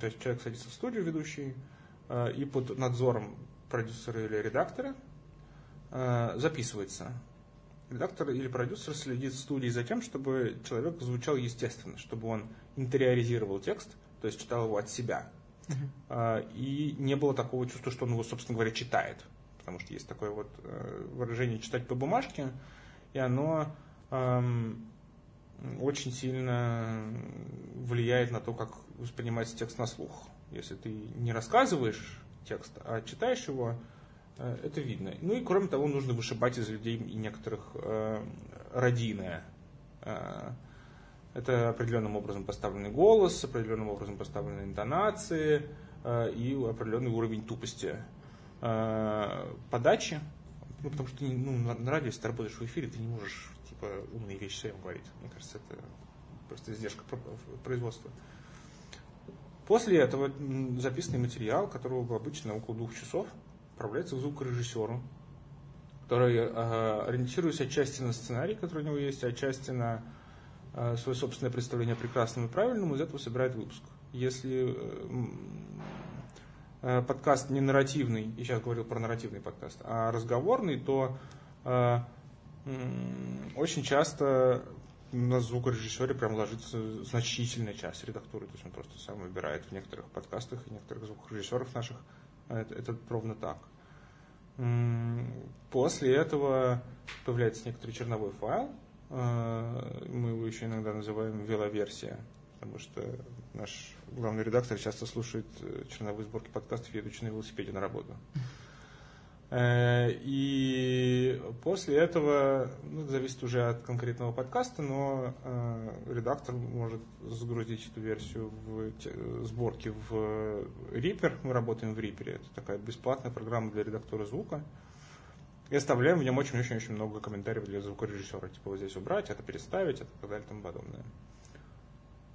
То есть человек садится в студию, ведущий, э, и под надзором продюсера или редактора э, записывается. Редактор или продюсер следит в студии за тем, чтобы человек звучал естественно, чтобы он интериоризировал текст, то есть читал его от себя. А, И не было такого чувства, что он его, собственно говоря, читает. Потому что есть такое вот выражение читать по бумажке, и оно эм, очень сильно влияет на то, как воспринимается текст на слух. Если ты не рассказываешь текст, а читаешь его, э, это видно. Ну и кроме того, нужно вышибать из людей и некоторых э, родийное. Э, это определенным образом поставленный голос, определенным образом поставленные интонации э, и определенный уровень тупости э, подачи. Ну, потому что ну, на, радио, если ты работаешь в эфире, ты не можешь типа умные вещи своим говорить. Мне кажется, это просто издержка про- производства. После этого записанный материал, которого обычно около двух часов, отправляется к звукорежиссеру, который, э, ориентируясь отчасти на сценарий, который у него есть, отчасти на э, свое собственное представление о прекрасном и правильном, из этого собирает выпуск. Если э, э, подкаст не нарративный, и сейчас говорил про нарративный подкаст, а разговорный, то очень часто на звукорежиссере прям ложится значительная часть редактуры, то есть он просто сам выбирает в некоторых подкастах и некоторых звукорежиссеров наших, э, это, это ровно так. После этого появляется некоторый черновой файл, э, мы его еще иногда называем веловерсия, потому что наш главный редактор часто слушает э, черновые сборки подкастов, едучи на велосипеде на работу. Э, И после этого, ну, это зависит уже от конкретного подкаста, но э, редактор может загрузить эту версию в те- сборки в Reaper. Мы работаем в Reaper. Это такая бесплатная программа для редактора звука. И оставляем в нем очень-очень-очень много комментариев для звукорежиссера. Типа вот здесь убрать, это переставить, это так далее и тому подобное.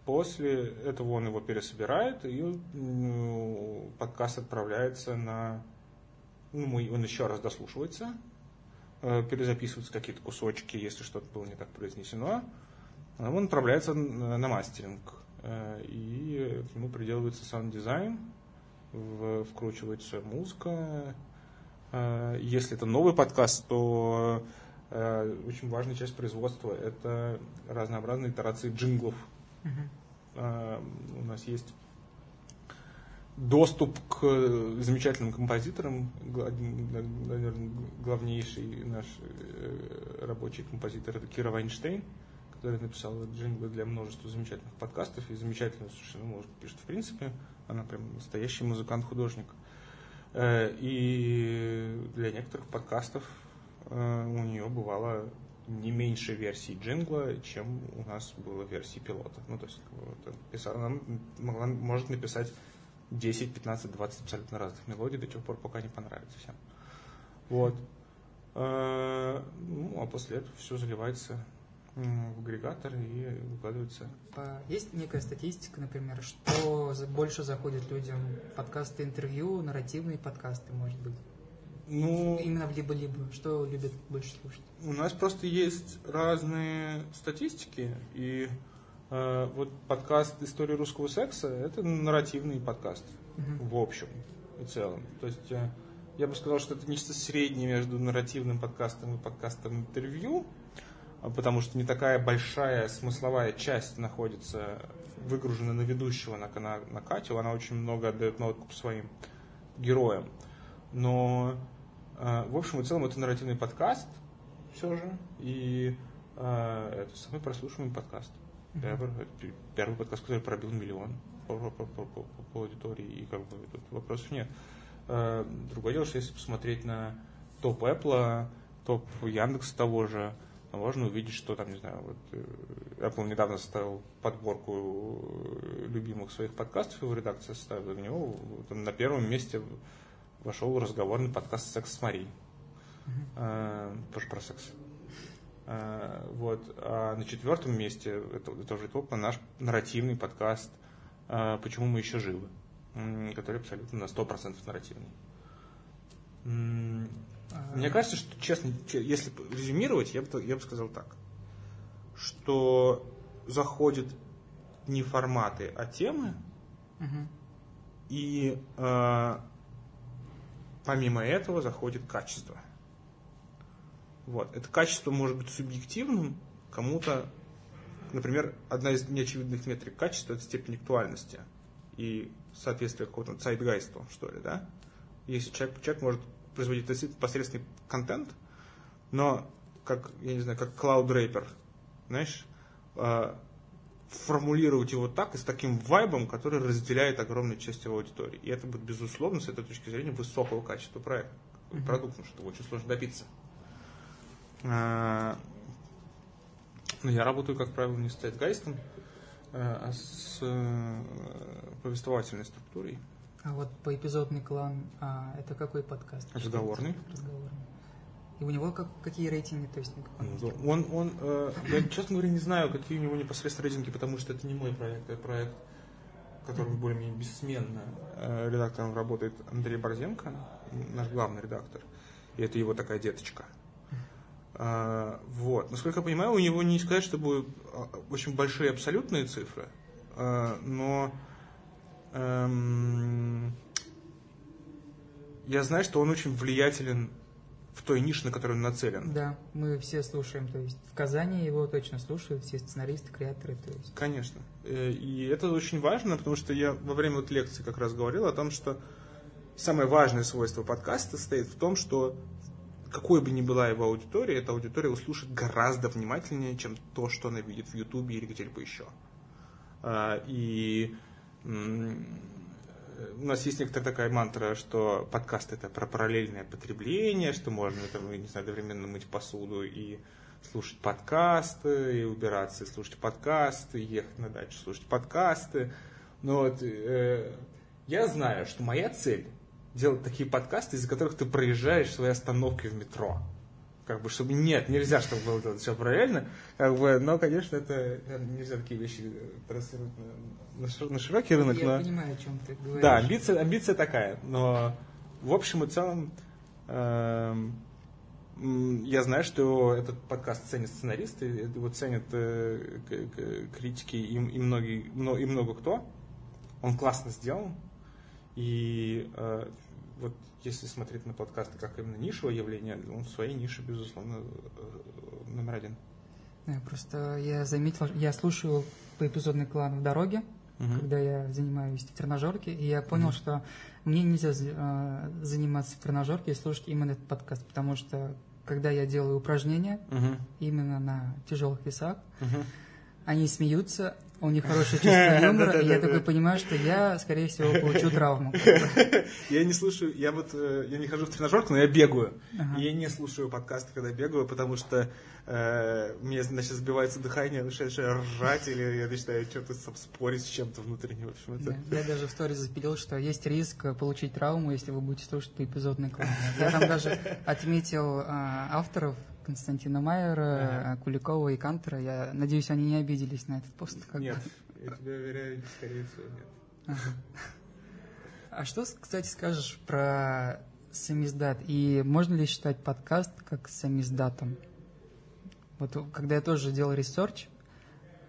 После этого он его пересобирает, и ну, подкаст отправляется на... Ну, мы- он еще раз дослушивается, э, перезаписываются какие-то кусочки, если что-то было не так произнесено. он отправляется на мастеринг. И к нему приделывается саунд-дизайн, вкручивается музыка. Если это новый подкаст, то очень важная часть производства – это разнообразные итерации джинглов. Uh-huh. У нас есть доступ к замечательным композиторам, наверное, главнейший наш э, рабочий композитор это Кира Вайнштейн, который написал джинглы для множества замечательных подкастов и замечательно совершенно музыку пишет в принципе. Она прям настоящий музыкант-художник. Э, и для некоторых подкастов э, у нее бывало не меньше версий джингла, чем у нас было версий пилота. Ну, то есть вот, она могла, может написать 10, 15, 20 абсолютно разных мелодий до тех пор, пока не понравится всем. Вот. Э, ну, а после этого все заливается в агрегатор и выкладывается. А есть некая статистика, например, что больше заходит людям подкасты, интервью, нарративные подкасты, может быть? Ну, Именно в либо-либо. Что любят больше слушать? У нас просто есть разные статистики, и вот подкаст «История русского секса» — это нарративный подкаст угу. в общем и целом. То есть э, я бы сказал, что это нечто среднее между нарративным подкастом и подкастом интервью, а потому что не такая большая смысловая часть находится выгружена на ведущего, на, на, на Катю, она очень много отдает на откуп своим героям. Но э, в общем и целом это нарративный подкаст все же, и это самый прослушиваемый подкаст. Первый, первый подкаст, который пробил миллион по, по, по, по, по аудитории, и как бы тут вопросов нет. Э, другое дело, что если посмотреть на топ Apple, топ Яндекса того же, можно увидеть, что там, не знаю, вот э, Apple недавно составил подборку э, любимых своих подкастов, его редакция составила, в него там, на первом месте вошел разговорный подкаст «Секс с Марией». Mm-hmm. тоже про секс. Э, вот. А на четвертом месте, это, это уже топ, наш нарративный подкаст э, «Почему мы еще живы», который абсолютно на 100% нарративный. Мне кажется, что, честно, если резюмировать, я бы, я бы сказал так, что заходят не форматы, а темы, угу. и э, помимо этого заходит качество. Вот. Это качество может быть субъективным, кому-то, например, одна из неочевидных метрик качества – это степень актуальности и соответствие какому-то сайт-гайству, что ли, да? Если человек, человек может производить посредственный контент, но как, я не знаю, как Cloud Draper, знаешь, э, формулировать его так и с таким вайбом, который разделяет огромную часть его аудитории. И это будет, безусловно, с этой точки зрения, высокого качества проекта, mm-hmm. продукта, что очень сложно добиться. А, ну, я работаю, как правило, не с тайтгайстом, а с э, повествовательной структурой. А вот по эпизодный клан, а, это какой подкаст? Разговорный. Разговорный. И у него как, какие рейтинги? То есть, он, он, он э, я, честно говоря, не знаю, какие у него непосредственно рейтинги, потому что это не мой проект, это проект, которым более-менее бессменно э, редактором работает Андрей Борзенко, наш главный редактор. И это его такая деточка. А, вот. Насколько я понимаю, у него не сказать, чтобы а, очень большие абсолютные цифры, а, но эм, я знаю, что он очень влиятелен в той нише, на которую он нацелен. Да, мы все слушаем, то есть в Казани его точно слушают все сценаристы, креаторы. То есть. Конечно. Э, и это очень важно, потому что я во время вот лекции как раз говорил о том, что самое важное свойство подкаста состоит в том, что какой бы ни была его аудитория, эта аудитория услышит гораздо внимательнее, чем то, что она видит в Ютубе или где-либо еще. А, и у нас есть некоторая такая мантра, что подкаст это про параллельное потребление, что можно там, не знаю, одновременно мыть посуду и слушать подкасты, и убираться и слушать подкасты, и ехать на дачу слушать подкасты. Но вот э, я знаю, что моя цель делать такие подкасты, из-за которых ты проезжаешь свои остановки в метро. Как бы, чтобы нет, нельзя, чтобы было делать все правильно. Как бы, но, конечно, это нельзя такие вещи транслировать на, на, широкий рынок. Я но... понимаю, о чем ты говоришь. Да, амбиция, амбиция такая. Но в общем и целом э, я знаю, что этот подкаст ценят сценаристы, его ценят э, критики и, и, многие, и много кто. Он классно сделан. И э, вот если смотреть на подкасты как именно нишевое явление, он в своей нише, безусловно, э, номер один. Просто я заметил, я слушаю по эпизодный клан в дороге, угу. когда я занимаюсь в тренажерке, и я понял, угу. что мне нельзя э, заниматься в тренажерке и слушать именно этот подкаст, потому что когда я делаю упражнения угу. именно на тяжелых весах, угу. они смеются, у них хорошее чувство (laughs) юмора, и я такой понимаю, что я, скорее всего, получу (laughs) травму. Я не слушаю, я вот, э, я не хожу в тренажерку, но я бегаю. И я не слушаю подкасты, когда бегаю, потому что э, мне, значит, сбивается дыхание, начинаю ржать, или я начинаю что-то спорить с чем-то внутренне. В общем, это... Я даже в сторис запилил, что есть риск получить травму, если вы будете слушать эпизодный клан. (laughs) Я там даже отметил а, авторов, Константина Майера, ага. Куликова и Кантера. Я надеюсь, они не обиделись на этот пост. Как нет, бы. я тебя уверяю, скорее всего, нет. Ага. А что, кстати, скажешь про самиздат? И можно ли считать подкаст как самиздатом? Вот когда я тоже делал research,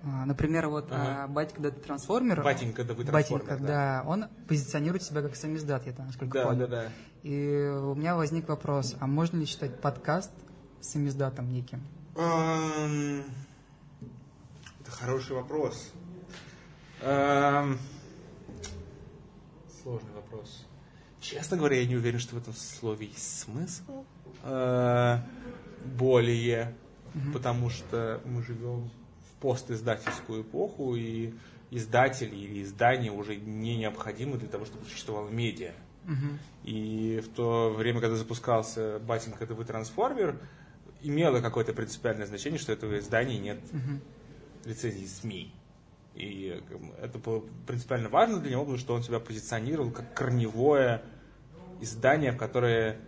а, Например, вот ага. Батенька да трансформер. Батенька да вы трансформер. Батенька, да. да. Он позиционирует себя как самиздат, я там насколько да, понял. Да, да, И у меня возник вопрос, а можно ли считать подкаст самиздатом неким? Это хороший вопрос. Сложный вопрос. Честно говоря, я не уверен, что в этом слове есть смысл. А, более, потому что мы живем в постиздательскую эпоху, и издатели или издания уже не необходимы для того, чтобы существовало медиа. Угу. И в то время, когда запускался Батинг ТВ Трансформер, имело какое-то принципиальное значение, что этого издания нет угу. лицензии СМИ. И это было принципиально важно для него, потому что он себя позиционировал как корневое издание, в которое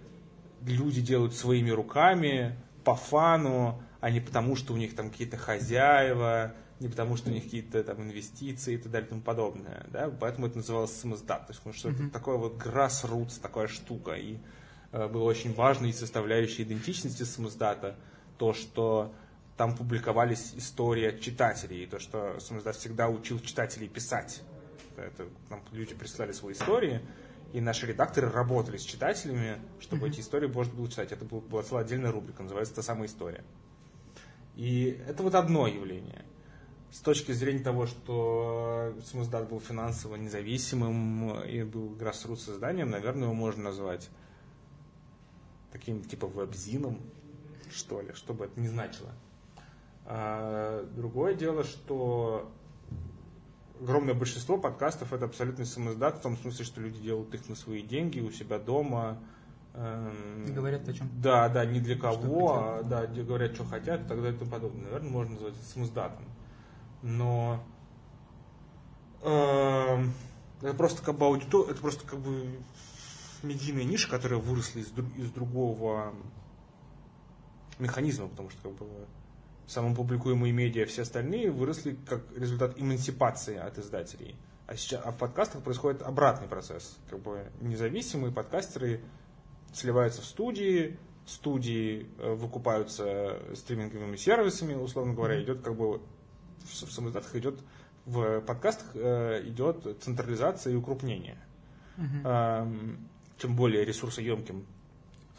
люди делают своими руками, по фану, а не потому, что у них там какие-то хозяева, не потому, что у них какие-то там инвестиции и так далее и тому подобное. Да? Поэтому это называлось самоздат. То есть, потому что mm-hmm. это такое вот grassroots, такая штука. И было очень важной составляющей идентичности самоздата, то, что там публиковались истории от читателей, и то, что самоздат всегда учил читателей писать. Это, нам люди прислали свои истории, и наши редакторы работали с читателями, чтобы mm-hmm. эти истории можно было читать. Это была целая отдельная рубрика, называется «Та самая история». И это вот одно явление. С точки зрения того, что самоздат был финансово независимым и был grassroots созданием, наверное, его можно назвать таким типа веб-зином, что ли, что бы это ни значило. А, другое дело, что огромное большинство подкастов это абсолютно самоздат, в том смысле, что люди делают их на свои деньги, у себя дома. Эм, говорят о чем? Да, да, не для кого, а да, говорят, что хотят и так далее и тому подобное. Наверное, можно назвать это самоздатом. Но э, это просто как бы аудитория, это просто как бы медийная ниша, которая выросла из, из другого механизма, потому что как бы, самым публикуемые медиа, все остальные выросли как результат эмансипации от издателей. А, сейчас, а в подкастах происходит обратный процесс. Как бы независимые подкастеры сливаются в студии, студии э, выкупаются стриминговыми сервисами, условно говоря, идет как бы в, в самоиздатах идет в подкастах э, идет централизация и укрупнение. Uh-huh чем более ресурсоемким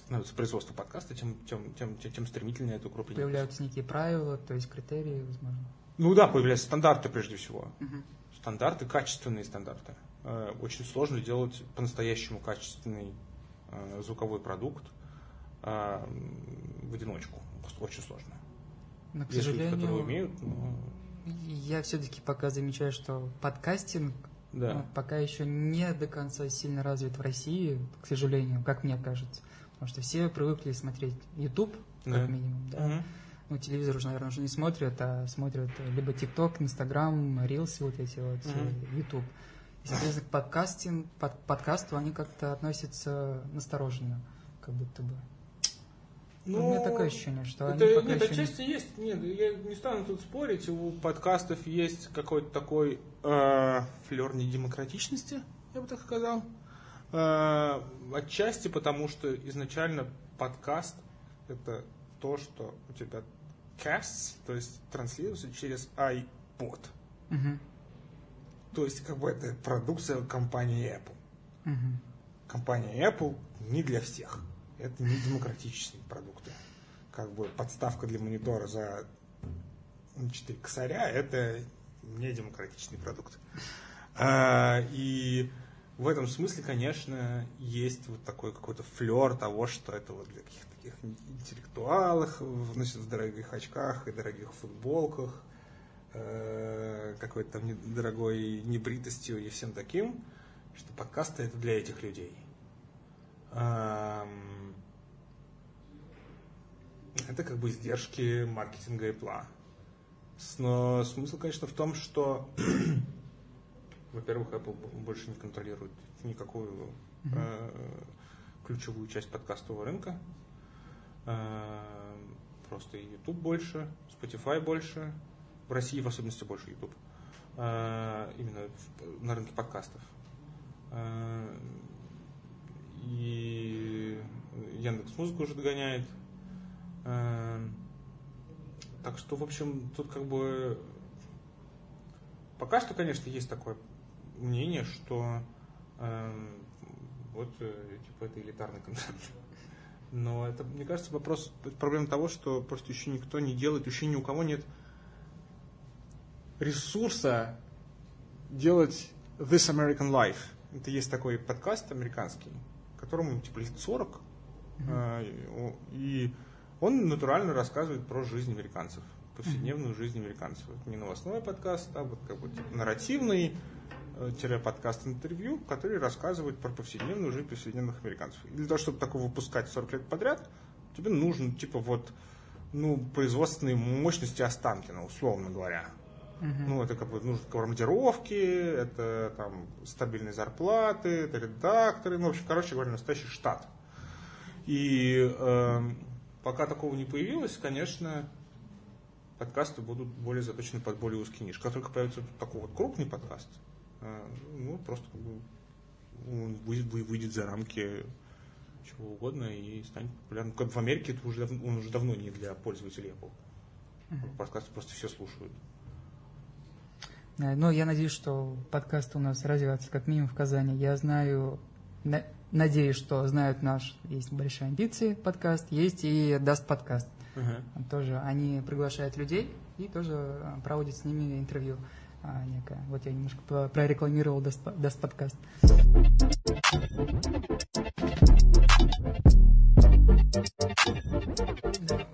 становится производство подкаста, тем, тем, тем, тем, тем стремительнее это укрепление. Появляются некие правила, то есть критерии, возможно. Ну да, появляются стандарты прежде всего. Угу. Стандарты, качественные стандарты. Э, очень сложно делать по-настоящему качественный э, звуковой продукт э, в одиночку. Очень сложно. Но, к Есть сожалению, люди, которые умеют, но... я все-таки пока замечаю, что подкастинг да. Ну, пока еще не до конца сильно развит в России, к сожалению, как мне кажется. Потому что все привыкли смотреть YouTube, как да. минимум, да. Угу. Ну, телевизор уже, наверное, уже не смотрят, а смотрят либо TikTok, Instagram, Reels, вот эти вот, угу. YouTube. И, соответственно, к подкастинг, под, подкасту они как-то относятся настороженно, как будто бы. Ну, ну, у меня такое ощущение, что это, они пока Нет, отчасти не... есть. Нет, я не стану тут спорить. У подкастов есть какой-то такой э, флер недемократичности, я бы так сказал. Э, отчасти потому, что изначально подкаст это то, что у тебя casts, то есть транслируется через iPod. Мгм. То есть, как бы это продукция компании Apple. Мгм. Компания Apple не для всех. Это не демократические продукты. Как бы подставка для монитора за 4 косаря – это не демократичный продукт. А, и в этом смысле, конечно, есть вот такой какой-то флер того, что это вот для каких-то таких интеллектуалов, значит, в дорогих очках и дорогих футболках, э, какой-то там дорогой небритостью и всем таким, что подкасты это для этих людей. Ам, Это как бы издержки маркетинга. С- Но смысл, конечно, в том, что, (clears throat) во-первых, Apple больше не контролирует никакую э, ключевую часть подкастового рынка. Э, Просто и YouTube больше, Spotify больше, в России в особенности больше YouTube. Э, Именно в- на рынке подкастов. Э, И Яндекс Музыку уже догоняет. Э, Так что, в общем, тут как бы пока что, конечно, есть такое мнение, что э, вот э, типа это элитарный контент. Но это, мне кажется, вопрос проблема того, что просто еще никто не делает, еще ни у кого нет ресурса делать This American Life. Это есть такой подкаст американский, которому типа лет 40, э, и о- и он натурально рассказывает про жизнь американцев, повседневную жизнь американцев. Это не новостной подкаст, а вот как бы типа нарративный э, тире подкаст интервью, который рассказывает про повседневную жизнь повседневных американцев. И для того, чтобы такого выпускать 40 лет подряд, тебе нужно типа вот ну, производственные мощности Останкина, условно говоря. Мгм. Ну, это как бы нужны командировки, это там стабильные зарплаты, это редакторы, ну, в общем, короче говоря, настоящий штат. И эм, пока такого не появилось, конечно, подкасты будут более заточены под более узкие ниши. Как только появится такой вот крупный подкаст, э, ну, просто как бы он вы- вы- выйдет за рамки чего угодно и станет популярным. Как в Америке это уже, он уже давно не для пользователей Apple. Подкасты просто все слушают. Э, Ну, я надеюсь, что подкасты у нас развиваются как минимум в Казани. Я знаю, на- надеюсь, что знают наш, есть большие амбиции подкаст, есть и Даст подкаст. Тоже они приглашают людей и тоже а, проводят с ними интервью а, некое. Вот я немножко про- прорекламировал Даст, Даст подкаст.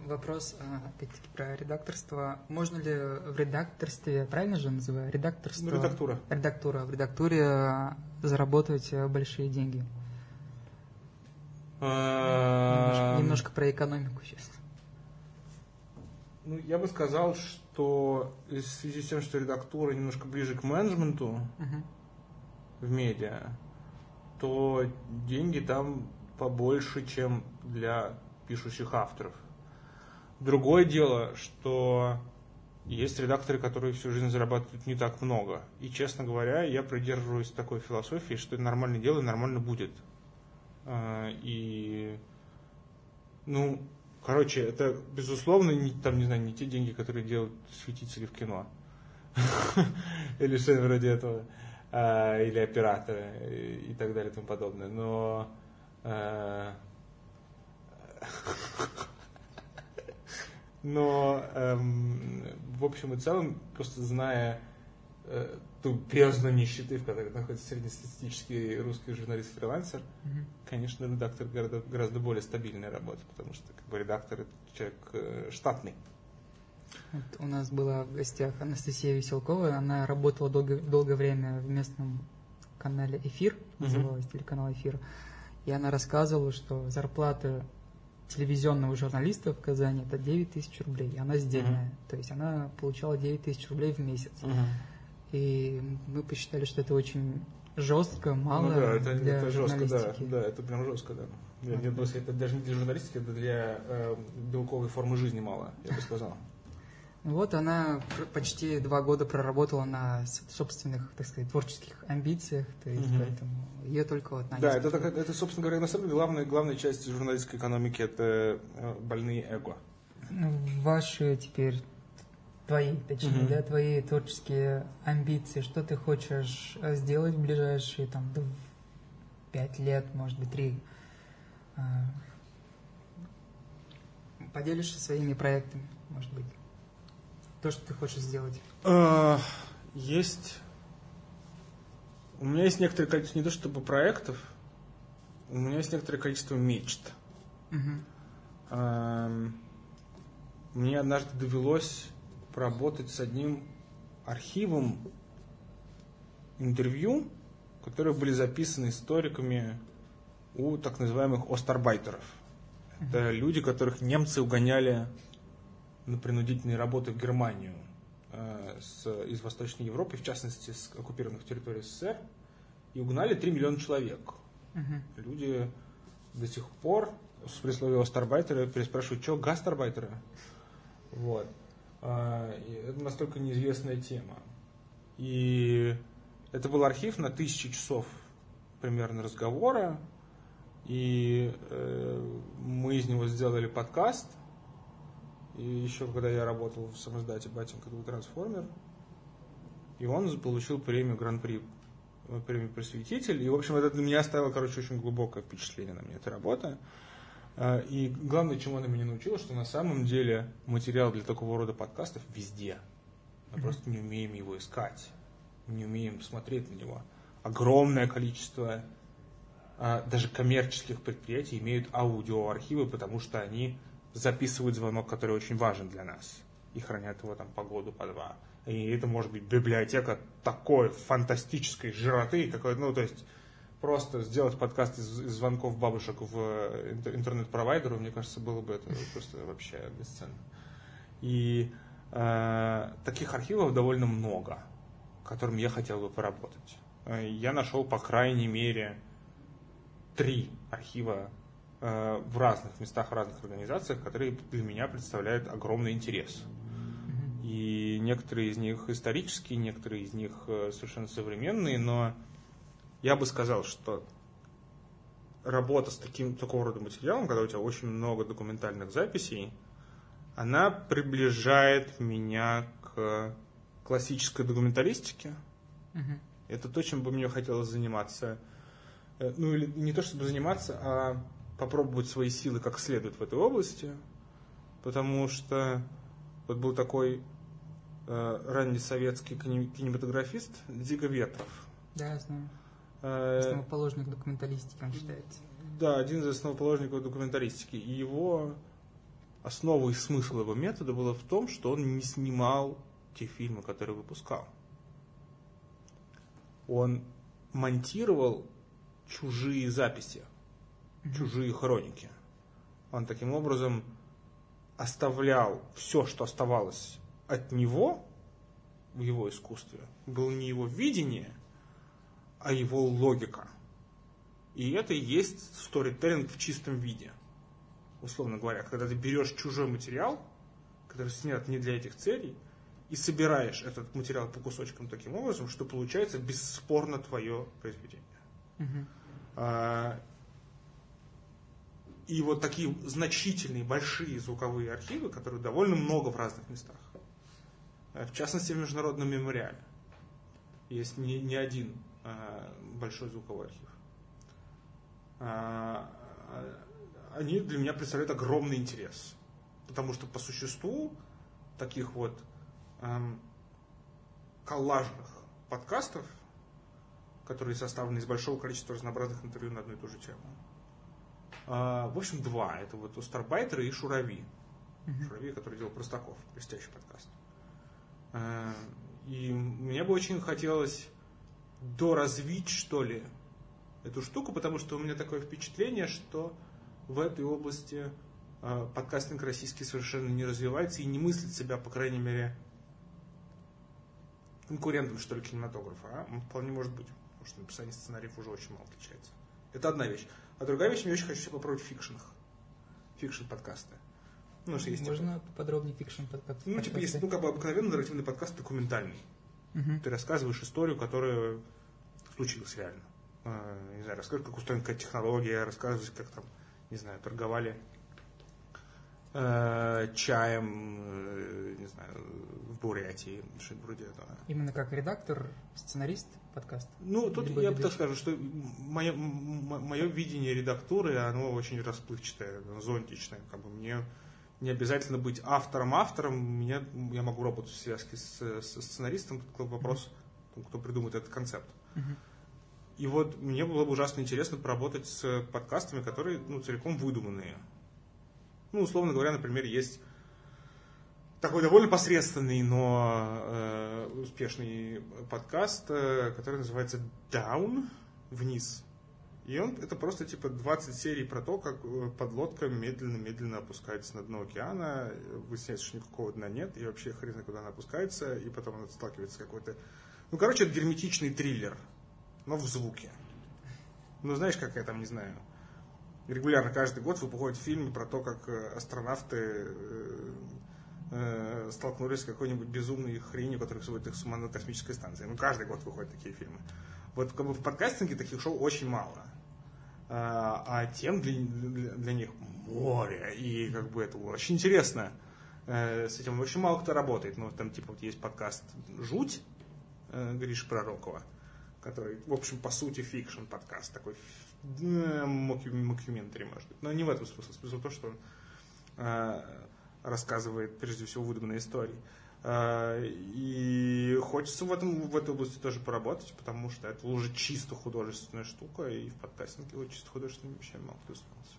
Вопрос, а, опять-таки, про редакторство. Можно ли в редакторстве, правильно же называю, редакторство? Ну, редактура. Редактура. В редактуре а, заработать большие деньги. Немножко, Немножко, немножко про экономику сейчас. Ну, я бы сказал, что в связи с тем, что редактура немножко ближе к менеджменту Мгм. в медиа, то деньги там побольше, чем для пишущих авторов. Другое дело, что есть редакторы, которые всю жизнь зарабатывают не так много. И, честно говоря, я придерживаюсь такой философии, что это нормальное дело и нормально будет. А, И, ну, короче, это, безусловно, не, там, не знаю, не те деньги, которые делают светители в кино. (laughs) Или что-нибудь вроде этого. А, Или операторы и так далее и тому подобное. Но э, (laughs) но эм, в общем и целом, просто зная э, ту бездну нищеты, в которой находится среднестатистический русский журналист-фрилансер, Мгм. конечно, редактор гораздо, гораздо более стабильная работа, потому что как бы редактор это человек э, штатный. Вот у нас была в гостях Анастасия Веселкова. Она работала долго, долгое время в местном канале «Эфир», называлась телеканал «Эфир». И она рассказывала, что зарплата телевизионного журналиста в Казани – это 9 тысяч рублей. И она сдельная. Мгм. То есть она получала 9 тысяч рублей в месяц. И мы посчитали, что это очень жестко, мало ну да, это, для это жестко, да, да, это прям жестко, да. Я Вот. не думаю, это даже не для журналистики, это для э, белковой формы жизни мало, я бы сказал. Вот она почти два года проработала на собственных, так сказать, творческих амбициях, то есть угу. поэтому ее только вот на Да, это, это, это, собственно говоря, на самом деле главная, главная часть журналистской экономики – это э, больные эго. Ну, ваши теперь, твои, точнее, угу. да, твои творческие амбиции, что ты хочешь э, сделать в ближайшие там пять лет, может быть, три? А, поделишься своими проектами, может быть? то, что ты хочешь сделать? А, есть. У меня есть некоторое количество не то чтобы проектов, у меня есть некоторое количество мечт. Угу. Мне однажды довелось поработать с одним архивом интервью, которые были записаны историками у так называемых остарбайтеров. Это люди, которых немцы угоняли на принудительные работы в Германию э, с, из Восточной Европы, в частности, с оккупированных территорий СССР, и угнали 3 миллиона человек. Угу. Люди до сих пор с присловия «Старбайтеры» переспрашивают, что гастарбайтеры? Вот. А, это настолько неизвестная тема. И это был архив на тысячи часов примерно разговора, и э, мы из него сделали подкаст, и еще когда я работал в самоздате Батенька был трансформер, и он получил премию Гран-при, э, премию Просветитель. И, в общем, это для меня оставило, короче, очень глубокое впечатление на меня, эта работа. Э, и главное, чему она меня научила, что на самом деле материал для такого рода подкастов везде. Мы mm-hmm. просто не умеем его искать, не умеем смотреть на него. Огромное количество а, даже коммерческих предприятий имеют аудиоархивы, потому что они записывают звонок, который очень важен для нас, и хранят его там по году, по два. И это может быть библиотека такой фантастической жироты, какой, ну, то есть просто сделать подкаст из, из звонков бабушек в интернет-провайдеру, мне кажется, было бы это просто вообще бесценно. И э, таких архивов довольно много, которым я хотел бы поработать. Э, я нашел, по крайней мере, три архива Э, в разных местах, в разных организациях, которые для меня представляют огромный интерес. И некоторые из них исторические, некоторые из них э, совершенно современные, но я бы сказал, что работа с таким, такого рода материалом, когда у тебя очень много документальных записей, она приближает меня к классической документалистике. Uh-huh. Это то, чем бы мне хотелось заниматься. Э, ну, или не то, чтобы заниматься, а попробовать свои силы как следует в этой области, потому что вот был такой э, ранний советский кинематографист Дига Ветров. Да, я знаю. Э, основоположник документалистики, он считается. Да, один из основоположников документалистики. И его основа и смысл его метода было в том, что он не снимал те фильмы, которые выпускал. Он монтировал чужие записи чужие хроники. Он таким образом оставлял все, что оставалось от него в его искусстве, было не его видение, а его логика. И это и есть сторителлинг в чистом виде. Условно говоря, когда ты берешь чужой материал, который снят не для этих целей, и собираешь этот материал по кусочкам таким образом, что получается бесспорно твое произведение. Uh-huh. И вот такие значительные, большие звуковые архивы, которые довольно много в разных местах. Э, в частности, в Международном мемориале. Есть не, не один а, большой звуковой архив. А, они для меня представляют огромный интерес. Потому что по существу таких вот эм, коллажных подкастов, которые составлены из большого количества разнообразных интервью на одну и ту же тему, в общем, два. Это вот Устарбайтер и Шурави. Шурави, который делал Простаков, блестящий подкаст. И мне бы очень хотелось доразвить, что ли, эту штуку, потому что у меня такое впечатление, что в этой области а, подкастинг российский совершенно не развивается и не мыслит себя, по крайней мере, конкурентом, что ли, кинематографа. А? Вполне может быть, потому что написание сценариев уже очень мало отличается. Это одна вещь. А другая вещь, мне очень хочется попробовать в fiction ах. Fiction подкасты. Ну, что есть, Можно типа... поподробнее fiction подкаст? Ну, типа, есть, ну, как бы обыкновенный нарративный подкаст документальный. Угу. Ты рассказываешь историю, которая случилась реально. А, не знаю, рассказываешь, как устроена какая технология, рассказываешь, как там, не знаю, торговали э, чаем, э, не знаю, в Бурятии, что-нибудь вроде этого. Именно как редактор, сценарист подкаста? Ну, тут Либо я бы так скажу, что мое, мое видение редактуры, оно очень расплывчатое, зонтичное. Как бы мне не обязательно быть автором-автором, меня, я могу работать в связке с, с сценаристом, тут вопрос, кто придумает этот концепт. Uh-huh. И вот мне было бы ужасно интересно поработать с подкастами, которые ну, целиком выдуманные. Ну, условно говоря, например, есть такой довольно посредственный, но э, успешный подкаст, э, который называется Down, вниз. И он это просто типа 20 серий про то, как э, подлодка медленно-медленно опускается на дно океана, выясняется, что никакого дна нет, и вообще хрен куда она опускается, и потом она сталкивается с какой-то... Ну, короче, это герметичный триллер, но в звуке. Ну, знаешь, как я там, не знаю, регулярно каждый год выходят фильмы про то, как э, астронавты э, э, столкнулись с какой-нибудь безумной хренью, которая сводит их с ума на космической станции. Ну, каждый год выходят такие фильмы. Вот как бы в подкастинге таких шоу очень мало. А, а тем для, для, для них море. И как бы это очень интересно. С этим очень мало кто работает. Ну, там типа вот есть подкаст «Жуть» Гриши Пророкова, который, в общем, по сути, fiction подкаст, такой мокюментари, может быть. Но не в этом смысл. Смысл в том, что он э, рассказывает, прежде всего, выдуманные истории. Э, и хочется в, этом, в этой области тоже поработать, потому что это уже чисто художественная штука, и в подкастинге вот чисто художественными вещами мало кто занимался.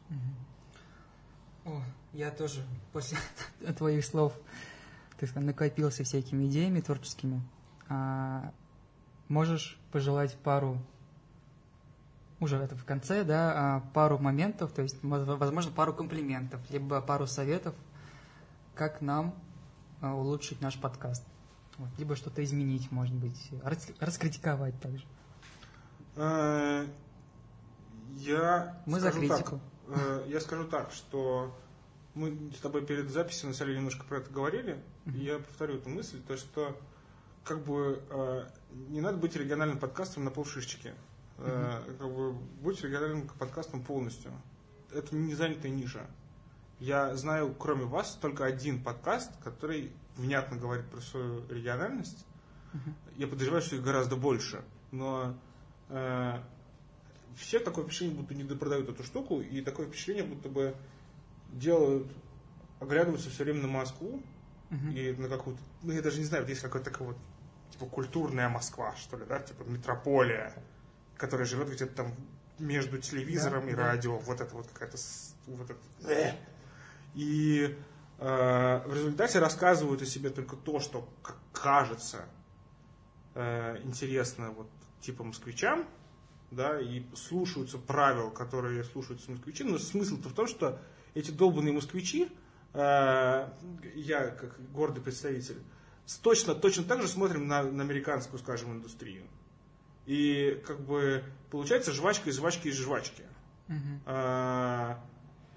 О, я тоже после (laughs) твоих слов ты накопился всякими идеями творческими. А, можешь пожелать пару уже это в конце, да, а, пару моментов, то есть, возможно, пару комплиментов, либо пару советов, как нам а, улучшить наш подкаст. Вот, либо что-то изменить, может быть, раскритиковать также. Э, я мы за критику. Так, э, я скажу так, что мы с тобой перед записью на самом немножко про это говорили, mm-hmm. и я повторю эту мысль, то что как бы э, не надо быть региональным подкастом на полшишечки. Э, как бы, будь региональным подкастом полностью. Это не занятая ниша. Я знаю, кроме вас, только один подкаст, который внятно говорит про свою региональность. Uh-huh. Я подозреваю, что их гораздо больше. Но э, все такое впечатление, будто не допродают эту штуку, и такое впечатление, будто бы делают, оглядываются все время на Москву uh-huh. и на какую-то, ну я даже не знаю, вот есть какая-то такая вот, типа культурная Москва, что ли, да, типа метрополия которая живет где-то там между телевизором да, и да. радио, вот это вот какая-то... Вот это. И э, в результате рассказывают о себе только то, что кажется э, интересно вот типа москвичам, да, и слушаются правил, которые слушаются москвичи, но смысл-то в том, что эти долбанные москвичи, э, я как гордый представитель, точно, точно так же смотрим на, на американскую, скажем, индустрию. И как бы получается жвачка из жвачки из жвачки. Угу. А,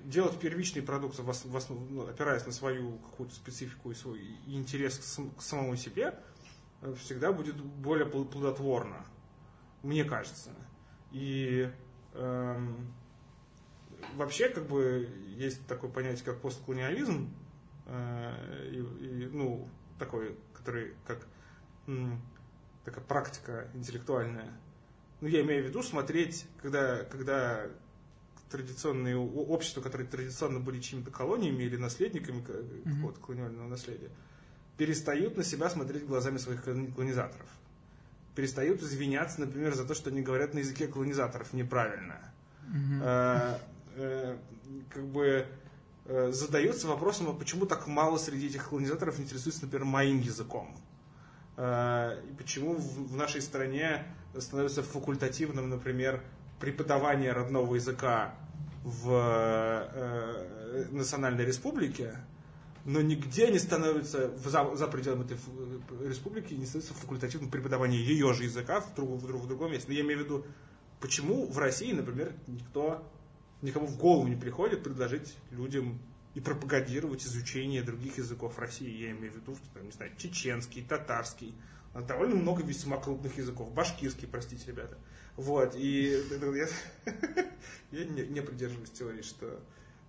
делать первичный продукт, в основ, ну, опираясь на свою какую-то специфику и свой интерес к, к самому себе, всегда будет более плодотворно, мне кажется. И эм, вообще, как бы, есть такое понятие, как постколониализм, э, и, и, ну, такой, который, как такая практика интеллектуальная. Ну, я имею в виду смотреть, когда, когда традиционные общества, которые традиционно были чьими-то колониями или наследниками mm-hmm. какого-то колониального наследия, перестают на себя смотреть глазами своих колонизаторов. Перестают извиняться, например, за то, что они говорят на языке колонизаторов неправильно. Mm-hmm. А, а, как бы а, задаются вопросом, а почему так мало среди этих колонизаторов интересуется, например, моим языком. Э, и почему в нашей стране становится факультативным, например, преподавание родного языка в э, национальной республике, но нигде не становится, за, за пределами этой республики, не становится факультативным преподавание ее же языка в, друг, в, друг, в другом месте. Но я имею в виду, почему в России, например, никто, никому в голову не приходит предложить людям и пропагандировать изучение других языков России. Я имею в виду, что, там, не знаю, чеченский, татарский, довольно много весьма крупных языков. Башкирский, простите, ребята. Вот, и я, (laughs) я не, не придерживаюсь теории, что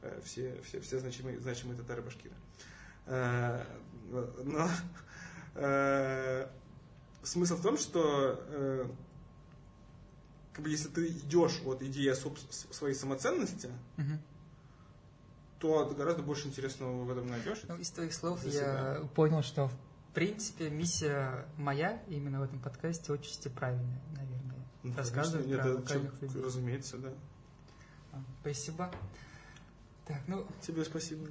э, все, все, все значимые, значимые татары башкиры. Э, но э, смысл в том, что как бы, если ты идешь от идеи своей самоценности, угу. то гораздо больше интересного в этом найдешь. Ну, из твоих слов я понял, что в принципе, миссия моя именно в этом подкасте отчасти правильная, наверное. Ну, Рассказывать про локальных людей. Разумеется, да. А, спасибо. Так, ну... Тебе спасибо.